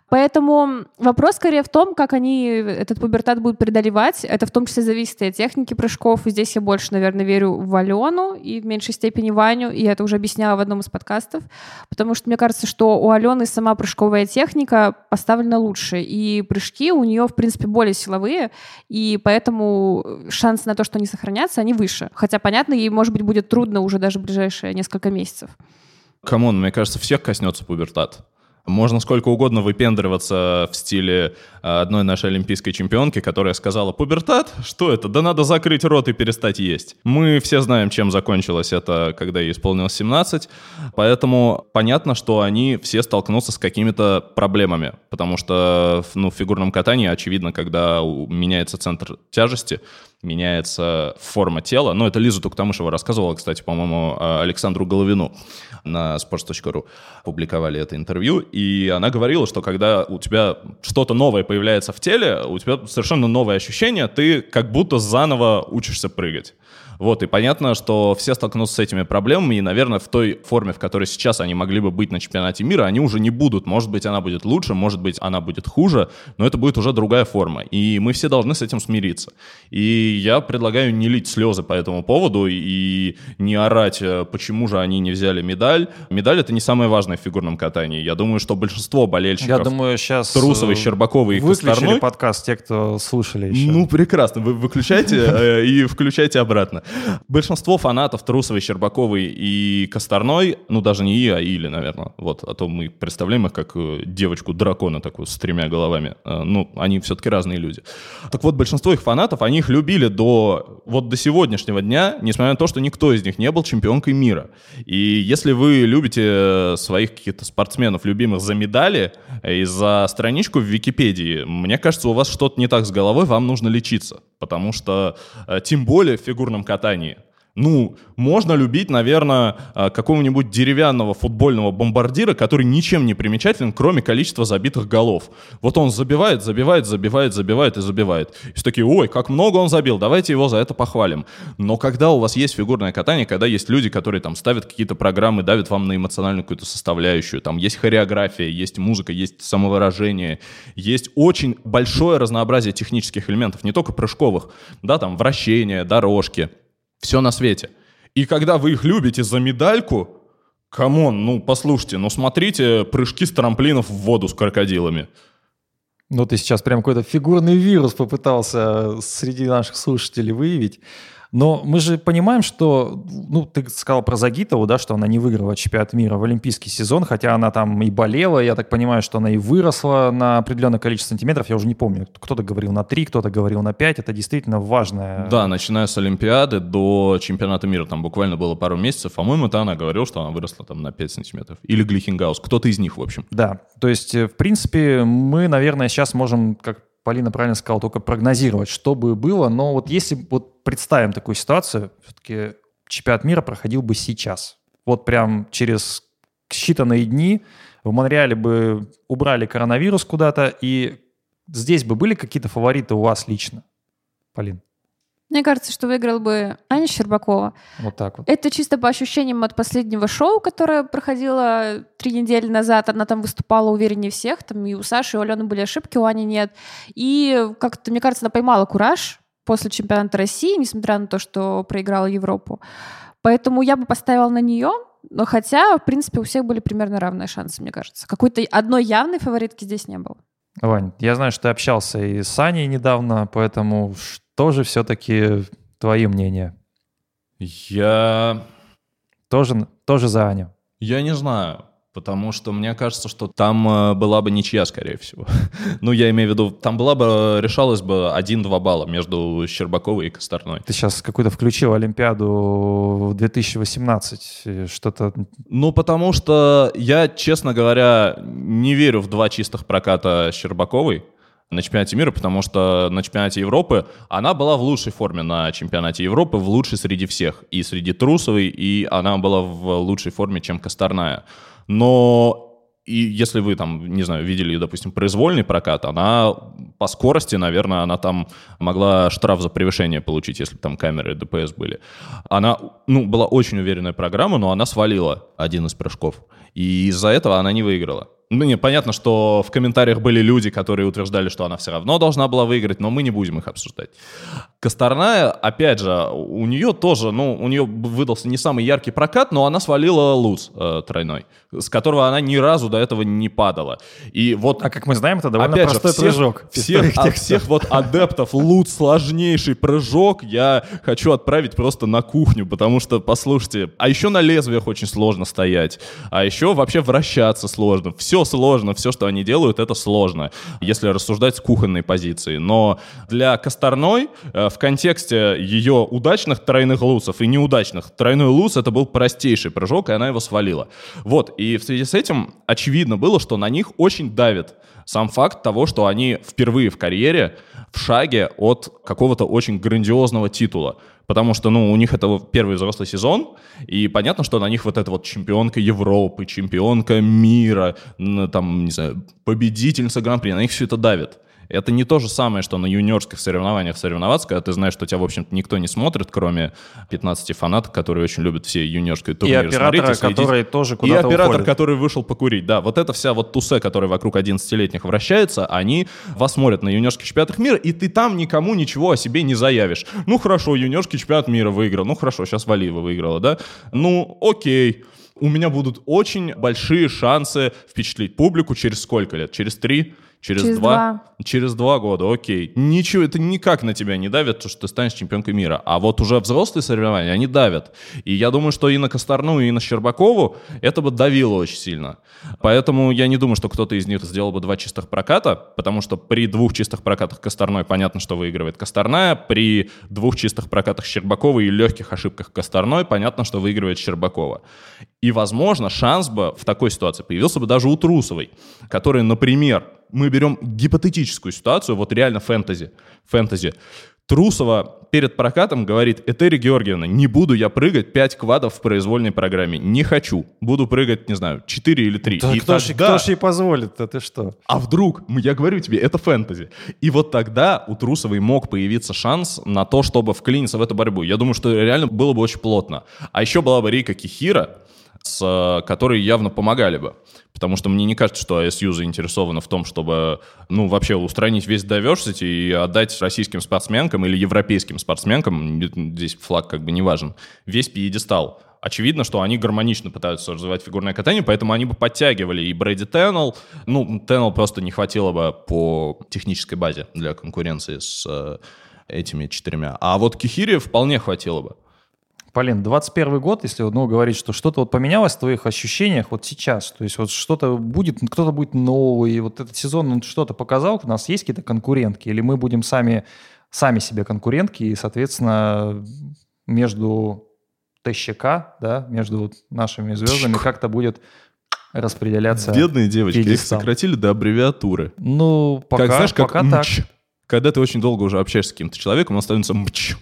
Поэтому вопрос скорее в том, как они этот пубертат будут преодолевать. Это в том числе зависит и от техники прыжков. И здесь я больше, наверное, верю в Алену и в меньшей степени Ваню. И я это уже объясняла в одном из подкастов. Потому что мне кажется, что у Алены сама прыжковая техника поставлена лучше. И прыжки у нее, в принципе, более силовые. И поэтому шансы на то, что они сохранятся, они выше. Хотя, понятно, ей, может быть, будет трудно уже даже в ближайшие несколько месяцев. Come on, мне кажется, всех коснется пубертат. Можно сколько угодно выпендриваться в стиле э, одной нашей олимпийской чемпионки, которая сказала «Пубертат? Что это? Да надо закрыть рот и перестать есть». Мы все знаем, чем закончилось это, когда ей исполнилось 17, поэтому понятно, что они все столкнутся с какими-то проблемами, потому что ну, в фигурном катании, очевидно, когда меняется центр тяжести, меняется форма тела. Ну, это Лиза Туктамышева рассказывала, кстати, по-моему, э, Александру Головину на sports.ru публиковали это интервью, и она говорила, что когда у тебя что-то новое появляется в теле, у тебя совершенно новое ощущение, ты как будто заново учишься прыгать. Вот, и понятно, что все столкнутся с этими проблемами, и, наверное, в той форме, в которой сейчас они могли бы быть на чемпионате мира, они уже не будут. Может быть, она будет лучше, может быть, она будет хуже, но это будет уже другая форма. И мы все должны с этим смириться. И я предлагаю не лить слезы по этому поводу и не орать, э, почему же они не взяли медаль. Медаль — это не самое важное в фигурном катании. Я думаю, что большинство болельщиков... Я думаю, сейчас... Трусовой, э, Щербаковой и Выключили Косторной... подкаст те, кто слушали еще. Ну, прекрасно. Вы выключайте э, и включайте обратно. Большинство фанатов Трусовой, Щербаковой и Косторной, ну даже не и, а или, наверное, вот, а то мы представляем их как э, девочку-дракона такую с тремя головами. Э, ну, они все-таки разные люди. Так вот, большинство их фанатов, они их любили до, вот до сегодняшнего дня, несмотря на то, что никто из них не был чемпионкой мира. И если вы любите э, своих каких-то спортсменов, любимых за медали и за страничку в Википедии, мне кажется, у вас что-то не так с головой, вам нужно лечиться. Потому что, тем более в фигурном катании, ну, можно любить, наверное, а, какого-нибудь деревянного футбольного бомбардира, который ничем не примечателен, кроме количества забитых голов. Вот он забивает, забивает, забивает, забивает и забивает. И все такие, ой, как много он забил, давайте его за это похвалим. Но когда у вас есть фигурное катание, когда есть люди, которые там ставят какие-то программы, давят вам на эмоциональную какую-то составляющую, там есть хореография, есть музыка, есть самовыражение, есть очень большое разнообразие технических элементов, не только прыжковых, да, там вращения, дорожки, все на свете. И когда вы их любите за медальку, come on, ну послушайте, ну смотрите прыжки с трамплинов в воду с крокодилами. Ну ты сейчас прям какой-то фигурный вирус попытался среди наших слушателей выявить. Но мы же понимаем, что, ну, ты сказал про Загитову, да, что она не выиграла чемпионат мира в олимпийский сезон, хотя она там и болела, я так понимаю, что она и выросла на определенное количество сантиметров, я уже не помню, кто-то говорил на 3, кто-то говорил на 5, это действительно важное. Да, начиная с Олимпиады до чемпионата мира, там буквально было пару месяцев, по-моему, то она говорила, что она выросла там на 5 сантиметров. Или Глихенгаус, кто-то из них, в общем. Да, то есть, э, в принципе, мы, наверное, сейчас можем, как Полина правильно сказала, только прогнозировать, что бы было. Но вот если вот представим такую ситуацию, все-таки чемпионат мира проходил бы сейчас. Вот прям через считанные дни в Монреале бы убрали коронавирус куда-то, и здесь бы были какие-то фавориты у вас лично, Полин? Мне кажется, что выиграл бы Аня Щербакова. Вот так вот. Это чисто по ощущениям от последнего шоу, которое проходило три недели назад. Она там выступала увереннее всех. Там и у Саши, и у Алены были ошибки, у Ани нет. И как-то, мне кажется, она поймала кураж после чемпионата России, несмотря на то, что проиграла Европу. Поэтому я бы поставила на нее, но хотя, в принципе, у всех были примерно равные шансы, мне кажется. Какой-то одной явной фаворитки здесь не было. Вань, я знаю, что ты общался и с Аней недавно, поэтому тоже все-таки твое мнение? Я... Тоже, тоже за Аню? Я не знаю, потому что мне кажется, что там э, была бы ничья, скорее всего. ну, я имею в виду, там была бы, решалось бы 1-2 балла между Щербаковой и Косторной. Ты сейчас какую-то включил Олимпиаду 2018, что-то... Ну, потому что я, честно говоря, не верю в два чистых проката Щербаковой на чемпионате мира, потому что на чемпионате Европы она была в лучшей форме на чемпионате Европы, в лучшей среди всех. И среди Трусовой, и она была в лучшей форме, чем Косторная. Но и если вы там, не знаю, видели, допустим, произвольный прокат, она по скорости, наверное, она там могла штраф за превышение получить, если там камеры ДПС были. Она, ну, была очень уверенная программа, но она свалила один из прыжков. И из-за этого она не выиграла. Ну, не, понятно, что в комментариях были люди, которые утверждали, что она все равно должна была выиграть, но мы не будем их обсуждать. Косторная, опять же, у нее тоже, ну, у нее выдался не самый яркий прокат, но она свалила луз э, тройной, с которого она ни разу до этого не падала. И вот... А как мы знаем, это довольно опять простой же, всех, прыжок. Всех, от всех вот адептов лут сложнейший прыжок я хочу отправить просто на кухню, потому что, послушайте, а еще на лезвиях очень сложно стоять, а еще вообще вращаться сложно. Все все сложно, все, что они делают, это сложно, если рассуждать с кухонной позиции. Но для Косторной э, в контексте ее удачных тройных лусов и неудачных, тройной лус это был простейший прыжок, и она его свалила. Вот, и в связи с этим очевидно было, что на них очень давит сам факт того, что они впервые в карьере в шаге от какого-то очень грандиозного титула потому что, ну, у них это первый взрослый сезон, и понятно, что на них вот эта вот чемпионка Европы, чемпионка мира, там, не знаю, победительница Гран-при, на них все это давит. Это не то же самое, что на юниорских соревнованиях соревноваться, когда ты знаешь, что тебя, в общем-то, никто не смотрит, кроме 15 фанатов, которые очень любят все юниорские турниры. И оператора, смотреть, который тоже И куда-то оператор, уходит. который вышел покурить. Да, вот эта вся вот тусе, которая вокруг 11-летних вращается, они вас смотрят на юниорских чемпионатах мира, и ты там никому ничего о себе не заявишь. Ну хорошо, юниорский чемпионат мира выиграл. Ну хорошо, сейчас Валиева выиграла, да? Ну окей у меня будут очень большие шансы впечатлить публику через сколько лет? Через три? Через, Через два? два. Через два года, окей. Ничего, это никак на тебя не давит, то, что ты станешь чемпионкой мира. А вот уже взрослые соревнования, они давят. И я думаю, что и на Косторну, и на Щербакову это бы давило очень сильно. Поэтому я не думаю, что кто-то из них сделал бы два чистых проката, потому что при двух чистых прокатах Косторной понятно, что выигрывает Косторная, при двух чистых прокатах Щербакова и легких ошибках Косторной понятно, что выигрывает Щербакова. И, возможно, шанс бы в такой ситуации появился бы даже у Трусовой, которая, например, мы берем гипотетическую ситуацию, вот реально фэнтези, фэнтези. Трусова перед прокатом говорит, Этери Георгиевна, не буду я прыгать 5 квадов в произвольной программе. Не хочу. Буду прыгать, не знаю, 4 или 3. Да И кто, тогда- кто ж ей позволит? Это что? а вдруг, я говорю тебе, это фэнтези. И вот тогда у Трусовой мог появиться шанс на то, чтобы вклиниться в эту борьбу. Я думаю, что реально было бы очень плотно. А еще была бы Рика Кихира, с э, которой явно помогали бы. Потому что мне не кажется, что ISU заинтересована в том, чтобы, ну, вообще устранить весь diversity и отдать российским спортсменкам или европейским спортсменкам, здесь флаг как бы не важен, весь пьедестал. Очевидно, что они гармонично пытаются развивать фигурное катание, поэтому они бы подтягивали и Брэди Теннел. Ну, Теннел просто не хватило бы по технической базе для конкуренции с э, этими четырьмя. А вот Кихири вполне хватило бы. Полин, 21 год, если ну, говорить, что что-то вот поменялось в твоих ощущениях вот сейчас, то есть вот что-то будет, кто-то будет новый, и вот этот сезон он что-то показал, у нас есть какие-то конкурентки, или мы будем сами, сами себе конкурентки, и, соответственно, между ТЩК, да, между вот нашими звездами как-то будет распределяться. Бедные девочки, их сократили до аббревиатуры. Ну, пока, как, знаешь, как пока так. мч. Когда ты очень долго уже общаешься с каким-то человеком, он становится мч.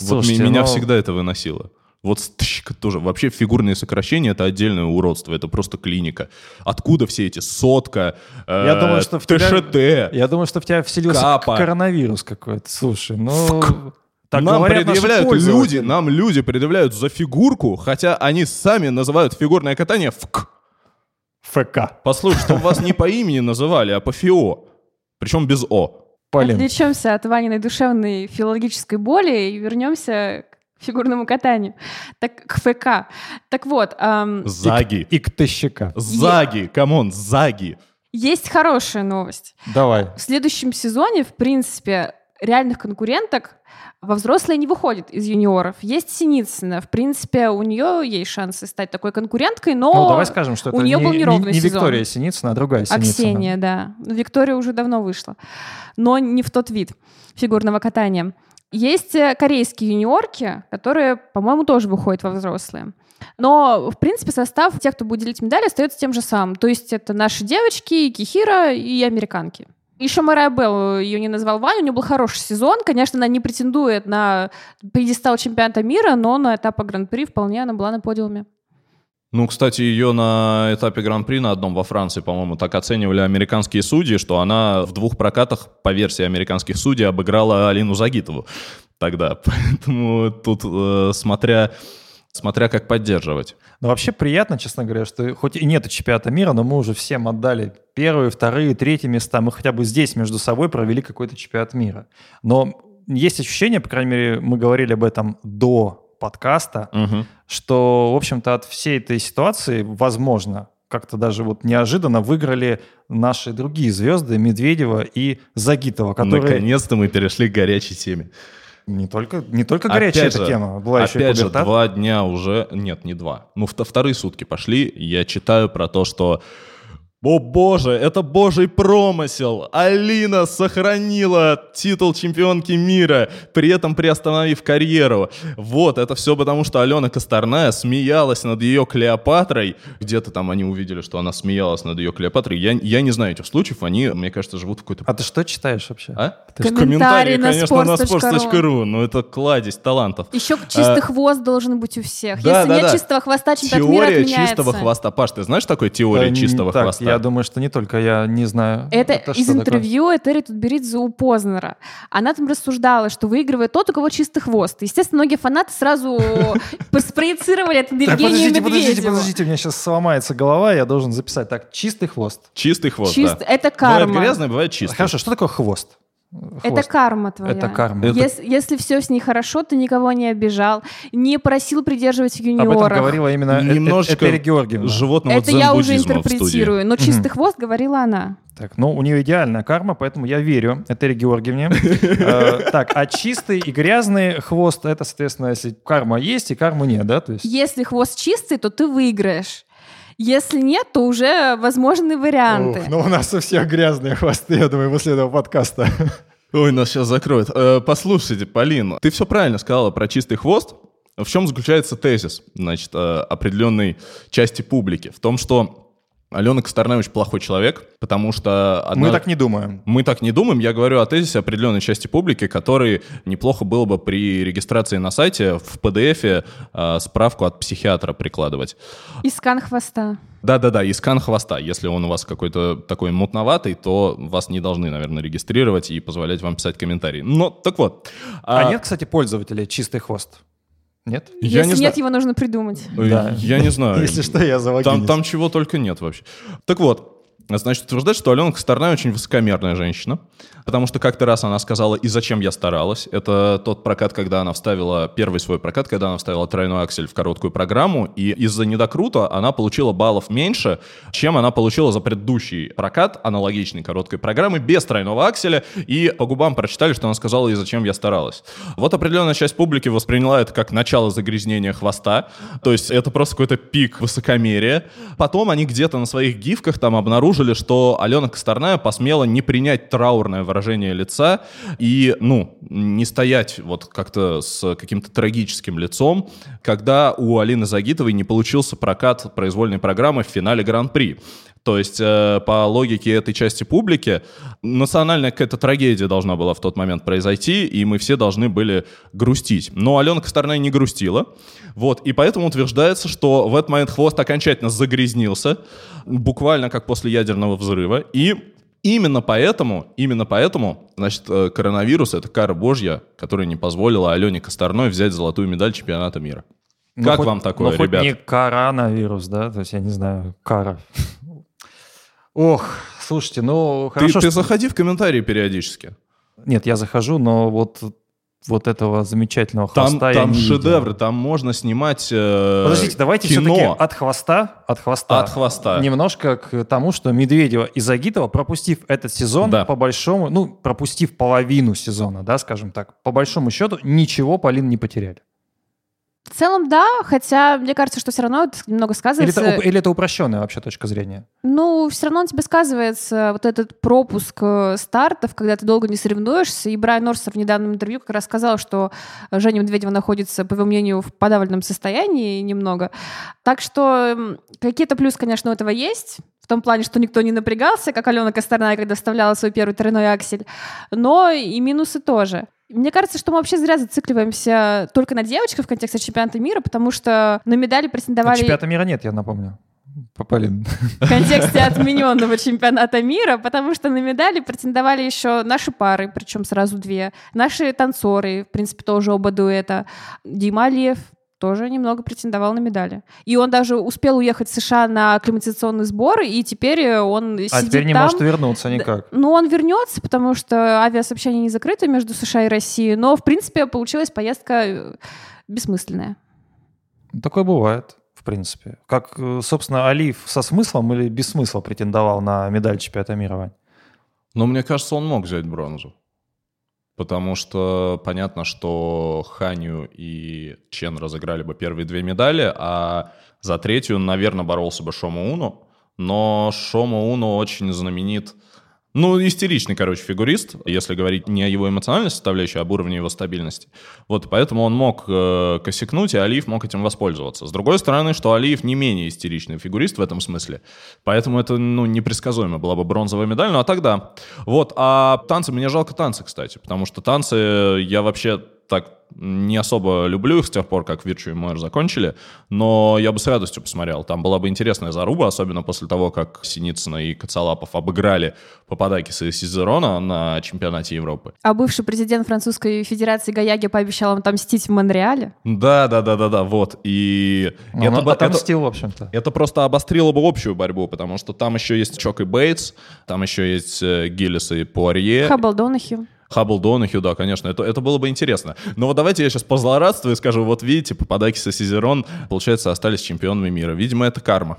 Вот Слушайте, ми- меня ну- всегда это выносило. Вот стщик тоже. Вообще фигурные сокращения — это отдельное уродство. Это просто клиника. Откуда все эти сотка, э, Я думаю, что в тебя- ТШТ? Я думаю, что в тебя вселился Капа. коронавирус какой-то. Слушай, ну... Так нам говорят предъявляют люди, нам люди предъявляют за фигурку, хотя они сами называют фигурное катание ФК. ФК. Послушай, чтобы вас не по имени называли, а по ФИО. Причем без О. Полин, Отвлечемся от Ваниной душевной филологической боли и вернемся к фигурному катанию. Так, к ФК. Так вот, ам, Заги. и к ТЩК. Заги, come on, Заги. есть хорошая новость. Давай. В следующем сезоне, в принципе, реальных конкуренток во взрослые не выходит из юниоров. Есть Синицына. В принципе, у нее есть шансы стать такой конкуренткой, но... Ну, давай скажем, что у неё не, был не- неровный не сезон. Виктория Синицына, а другая А Синицына. Ксения, да. Виктория уже давно вышла. Но не в тот вид фигурного катания. Есть э, корейские юниорки, которые, по-моему, тоже выходят во взрослые. Но, в принципе, состав тех, кто будет делить медали, остается тем же самым. То есть это наши девочки, Кихира и американки. Еще Мэрайя Белл, ее не назвал Ваня, у нее был хороший сезон. Конечно, она не претендует на пьедестал чемпионата мира, но на этапах Гран-при вполне она была на подиуме. Ну, кстати, ее на этапе Гран-при на одном во Франции, по-моему, так оценивали американские судьи, что она в двух прокатах, по версии американских судей, обыграла Алину Загитову тогда. Поэтому тут, э, смотря смотря как поддерживать. Но вообще приятно, честно говоря, что хоть и нет чемпионата мира, но мы уже всем отдали первые, вторые, третьи места. Мы хотя бы здесь между собой провели какой-то чемпионат мира. Но есть ощущение, по крайней мере, мы говорили об этом до подкаста, Мгм. что, в общем-то, от всей этой ситуации, возможно, как-то даже вот неожиданно выиграли наши другие звезды Медведева и Загитова, которые Наконец-то мы перешли к горячей теме. Не только, не только горячая Опять эта же, тема, была еще и Опять же, два дня уже... Нет, не два. Ну, вто- вторые сутки пошли. Я читаю про то, что... О боже, это божий промысел! Алина сохранила титул чемпионки мира, при этом приостановив карьеру. Вот, это все потому, что Алена Косторная смеялась над ее Клеопатрой. Где-то там они увидели, что она смеялась над ее Клеопатрой. Я, я не знаю этих случаев, они, мне кажется, живут в какой-то... А ты что читаешь вообще? А? Ты что, Комментарии на конечно, на sports.ru. Ну, это кладезь талантов. Еще чистый хвост должен быть у всех. А, да, Если да, нет да. чистого хвоста, чемпионат мира Теория чистого хвоста. Паш, ты знаешь такое теория Э, чистого так, хвоста? Я думаю, что не только я не знаю. Это, что из такое? интервью Этери Тутберидзе у Познера. Она там рассуждала, что выигрывает тот, у кого чистый хвост. Естественно, многие фанаты сразу спроецировали это на Так, Евгения подождите, подождите, у меня сейчас сломается голова, я должен записать. Так, чистый хвост. Чистый хвост, да. Это Бывает карма. грязный, бывает чистый. Хорошо, что такое хвост? Это Хвост. карма твоя. Это карма. Это- Ес- Если, все с ней хорошо, ты никого не обижал, не просил придерживать Об этом юниоров. говорила именно Э- Э- Немножечко Этери Георгиевна. животного Это я уже интерпретирую, но чистый хвост говорила она. Так, ну, у нее идеальная карма, поэтому я верю Этери Георгиевне. Э, Так, а чистый и грязный хвост, это, соответственно, если карма есть и кармы нет, да? То есть Если хвост чистый, то ты выиграешь. Если нет, то уже возможны варианты. Ух, ну у нас у всех грязные хвосты, я думаю, после этого подкаста. Ой, нас сейчас закроют. Э, послушайте, Полин, ты все правильно сказала про чистый хвост. В чем заключается тезис, значит, э, определенной части публики? В том, что Алена Косторная очень плохой человек, потому что... Мы одна- так не думаем. Мы так не думаем. Я говорю о тезисе определенной части публики, который неплохо было бы при регистрации на сайте в PDF э, справку от психиатра прикладывать. И скан хвоста. Да-да-да, и скан хвоста. Если он у вас какой-то такой мутноватый, то вас не должны, наверное, регистрировать и позволять вам писать комментарии. Но так вот. А нет, кстати, пользователей чистый хвост? Нет? Я Если не нет, знаю. его нужно придумать. Э, Да. Я не знаю. Если что, я за Там, там чего только нет вообще. Так вот, значит, утверждать, что Алена Косторная очень высокомерная женщина, потому что как-то раз она сказала, и зачем я старалась. Это тот прокат, когда она вставила, первый свой прокат, когда она вставила тройной аксель в короткую программу, и из-за недокрута она получила баллов меньше, чем она получила за предыдущий прокат аналогичной короткой программы без тройного акселя, и по губам прочитали, что она сказала, и зачем я старалась. Вот определенная часть публики восприняла это как начало загрязнения хвоста, то есть это просто какой-то пик высокомерия. Потом они где-то на своих гифках там обнаружили, что Алена Косторная посмела не принять траурное выражение лица и, ну, не стоять вот как-то с каким-то трагическим лицом, когда у Алины Загитовой не получился прокат произвольной программы в финале Гран-при. То есть, э, по логике этой части публики, национальная какая-то трагедия должна была в тот момент произойти, и мы все должны были грустить. Но Алена Косторная не грустила. Вот, и поэтому утверждается, что в этот момент хвост окончательно загрязнился, буквально как после ядерного взрыва, и Именно поэтому, именно поэтому, значит, э, коронавирус — это кара божья, которая не позволила Алене Косторной взять золотую медаль чемпионата мира. Ну, Как хоть- вам такое, ну, ребят? не коронавирус, да? То есть, я не знаю, кара. Ох, слушайте, ну, Ты, хорошо, ты что- заходи в комментарии периодически. Нет, я захожу, но вот, вот этого замечательного Там, хвоста я там не видел. шедевры, там можно снимать э, Подождите, давайте кино. все-таки от хвоста, от хвоста, От хвоста. немножко к тому, что Медведева и Загитова, пропустив этот сезон, Да. по большому, ну, пропустив половину сезона, да, скажем так, по большому счету, ничего Полин не потеряли. В целом, да, хотя мне кажется, что все равно это немного Или сказывается. это, уп- или это упрощенная вообще точка зрения? Ну, все равно на тебе сказывается вот этот пропуск э, стартов, когда ты долго не соревнуешься. И Брайан Норсов в недавнем интервью как раз сказал, что Женя Медведева находится, по его мнению, в подавленном состоянии немного. Так что какие-то плюсы, конечно, у этого есть. В том плане, что никто не напрягался, как Алена Косторная, когда вставляла свой первый тройной аксель. Но и минусы тоже. Мне кажется, что мы вообще зря зацикливаемся только на девочках в контексте чемпионата мира, потому что на медали А претендовали... чемпионата мира нет, я напомню. По- Полин. в контексте отмененного чемпионата мира, потому что на медали претендовали еще наши пары, причем сразу две, наши танцоры, в принципе, тоже оба дуэта, Дима Алиев, тоже немного претендовал на медали. И он даже успел уехать в США на акклиматизационный сбор, и теперь он а сидит теперь не там. может вернуться никак. Ну, он вернется, потому что авиасообщение не закрыто между США и Россией, но, в принципе, получилась поездка э, бессмысленная. Такое бывает, в принципе. Как, э, собственно, Алиев со смыслом или без смысла претендовал на медаль чемпионата мира, Вань? Но мне кажется, он мог взять бронзу. Потому что понятно, что Ханю и Чен разыграли бы первые две медали, а за третью, наверное, боролся бы Шома Уну. Но Шома Уну очень знаменит ну, истеричный, короче, фигурист, если говорить не о его эмоциональной составляющей, а об уровне его стабильности. Вот, поэтому он мог э, косякнуть, и Алиев мог этим воспользоваться. С другой стороны, что Алиев не менее истеричный фигурист в этом смысле. Поэтому это, ну, непредсказуемо была бы бронзовая медаль, ну, а тогда. Вот, а танцы, мне жалко танцы, кстати, потому что танцы я вообще так не особо люблю их с тех пор, как Virtue и Moir закончили, но я бы с радостью посмотрел. Там была бы интересная заруба, особенно после того, как Синицына и Коцалапов обыграли Пападакиса и Сизерона на чемпионате Европы. А бывший президент Французской Федерации Гайаге пообещал им отомстить в Монреале? Да, да, да, да, да, вот. И ну, это, отомстил, это, в общем-то. Это просто обострило бы общую борьбу, потому что там еще есть Чок и Бейтс, там еще есть э, Гиллис и Пуарье. Хаббл Донахью. Хаббл Донахью, да, конечно, это, это было бы интересно. Но вот давайте я сейчас позлорадствую и скажу, вот видите, Пападакис и Сизерон, получается, остались чемпионами мира. Видимо, это карма.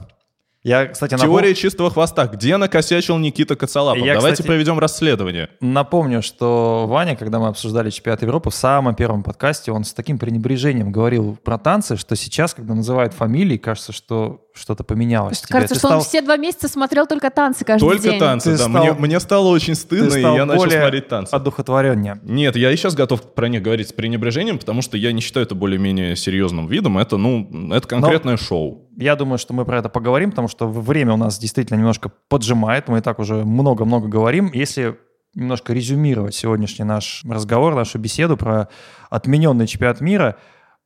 Я, кстати, Теория напом... чистого хвоста. Где накосячил Никита Кацалапов? Я, Давайте кстати, проведем расследование. Напомню, что Ваня, когда мы обсуждали чемпионат Европы, в самом первом подкасте он с таким пренебрежением говорил про танцы, что сейчас, когда называют фамилии, кажется, что что-то поменялось. Тебе. Кажется, Ты что стал... он все два месяца смотрел только танцы каждый только день. Только танцы, Ты да. Стал... Мне, мне стало очень стыдно, и я начал смотреть танцы. одухотвореннее. Нет, я и сейчас готов про них говорить с пренебрежением, потому что я не считаю это более-менее серьезным видом. Это, ну, это конкретное Но... шоу. Я думаю, что мы про это поговорим, потому что время у нас действительно немножко поджимает. Мы и так уже много-много говорим. Если немножко резюмировать сегодняшний наш разговор, нашу беседу про отмененный чемпионат мира,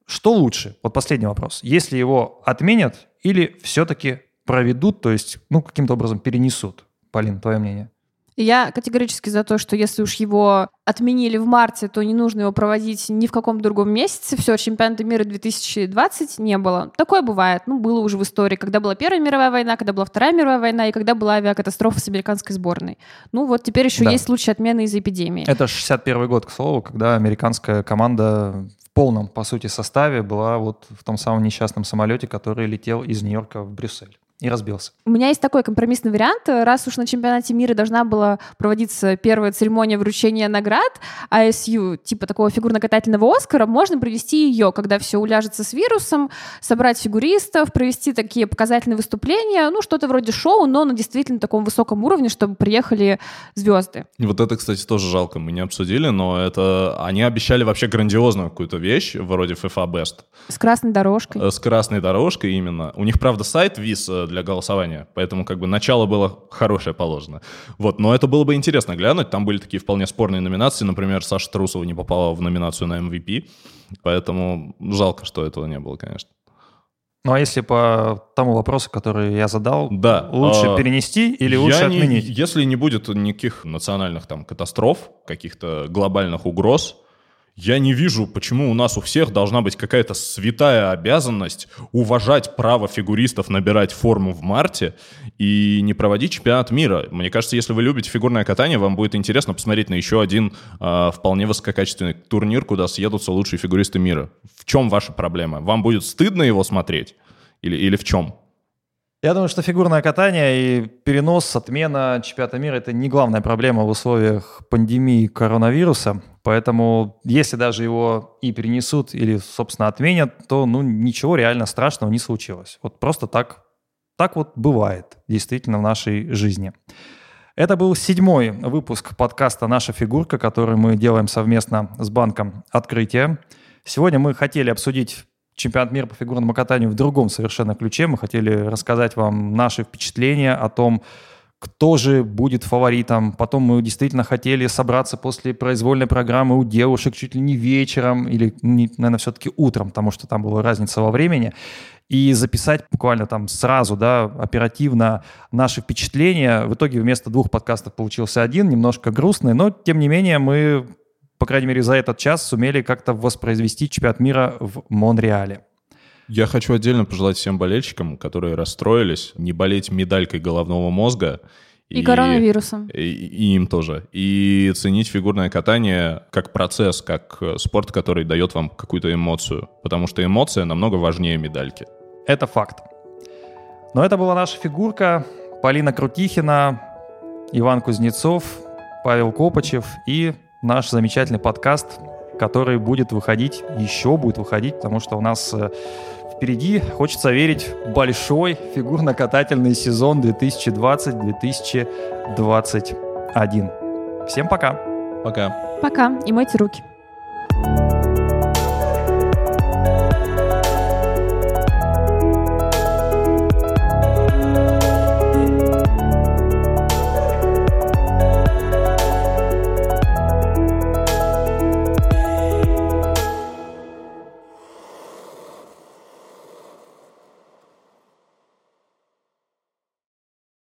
что лучше? Вот последний вопрос. Если его отменят или все-таки проведут, то есть, ну, каким-то образом перенесут? Полин, твое мнение? Я категорически за то, что если уж его отменили в марте, то не нужно его проводить ни в каком другом месяце. Все, чемпионата мира 2020 не было. Такое бывает. Ну, было уже в истории, когда была Первая мировая война, когда была Вторая мировая война и когда была авиакатастрофа с американской сборной. Ну, вот теперь еще да. есть случай отмены из-за эпидемии. Это 61 год, к слову, когда американская команда полном, по сути, составе была вот в том самом несчастном самолете, который летел из Нью-Йорка в Брюссель и разбился. У меня есть такой компромиссный вариант. Раз уж на чемпионате мира должна была проводиться первая церемония вручения наград АСЮ, типа такого фигурно-катательного Оскара, можно провести ее, когда все уляжется с вирусом, собрать фигуристов, провести такие показательные выступления, ну, что-то вроде шоу, но на действительно таком высоком уровне, чтобы приехали звезды. Вот это, кстати, тоже жалко, мы не обсудили, но это они обещали вообще грандиозную какую-то вещь, вроде FIFA Best. С красной дорожкой. Э, с красной дорожкой именно. У них, правда, сайт вис э, для голосования, поэтому как бы начало было хорошее положено. Вот, но это было бы интересно глянуть, там были такие вполне спорные номинации, например, Саша Трусова не попала в номинацию на MVP, поэтому жалко, что этого не было, конечно. Ну а если по тому вопросу, который я задал, да. лучше а, перенести или лучше отменить? Не, если не будет никаких национальных там катастроф, каких-то глобальных угроз, я не вижу, почему у нас у всех должна быть какая-то святая обязанность уважать право фигуристов набирать форму в марте и не проводить чемпионат мира. Мне кажется, если вы любите фигурное катание, вам будет интересно посмотреть на еще один э, вполне высококачественный турнир, куда съедутся лучшие фигуристы мира. В чем ваша проблема? Вам будет стыдно его смотреть? Или, или в чем? Я думаю, что фигурное катание и перенос, отмена чемпионата мира – это не главная проблема в условиях пандемии коронавируса. Поэтому если даже его и перенесут или, собственно, отменят, то ну, ничего реально страшного не случилось. Вот просто так, так вот бывает действительно в нашей жизни. Это был седьмой выпуск подкаста «Наша фигурка», который мы делаем совместно с банком «Открытие». Сегодня мы хотели обсудить чемпионат мира по фигурному катанию в другом совершенно ключе. Мы хотели рассказать вам наши впечатления о том, кто же будет фаворитом. Потом мы действительно хотели собраться после произвольной программы у девушек чуть ли не вечером или, наверное, все-таки утром, потому что там была разница во времени, и записать буквально там сразу, да, оперативно наши впечатления. В итоге вместо двух подкастов получился один, немножко грустный, но, тем не менее, мы по крайней мере, за этот час сумели как-то воспроизвести чемпионат мира в Монреале. Я хочу отдельно пожелать всем болельщикам, которые расстроились, не болеть медалькой головного мозга. И, и коронавирусом. И, и им тоже. И ценить фигурное катание как процесс, как спорт, который дает вам какую-то эмоцию. Потому что эмоция намного важнее медальки. Это факт. Но это была наша фигурка. Полина Крутихина, Иван Кузнецов, Павел Копачев и наш замечательный подкаст, который будет выходить, еще будет выходить, потому что у нас э, впереди, хочется верить, большой фигурно-катательный сезон 2020-2021. Всем пока! Пока! Пока, и мойте руки. thank you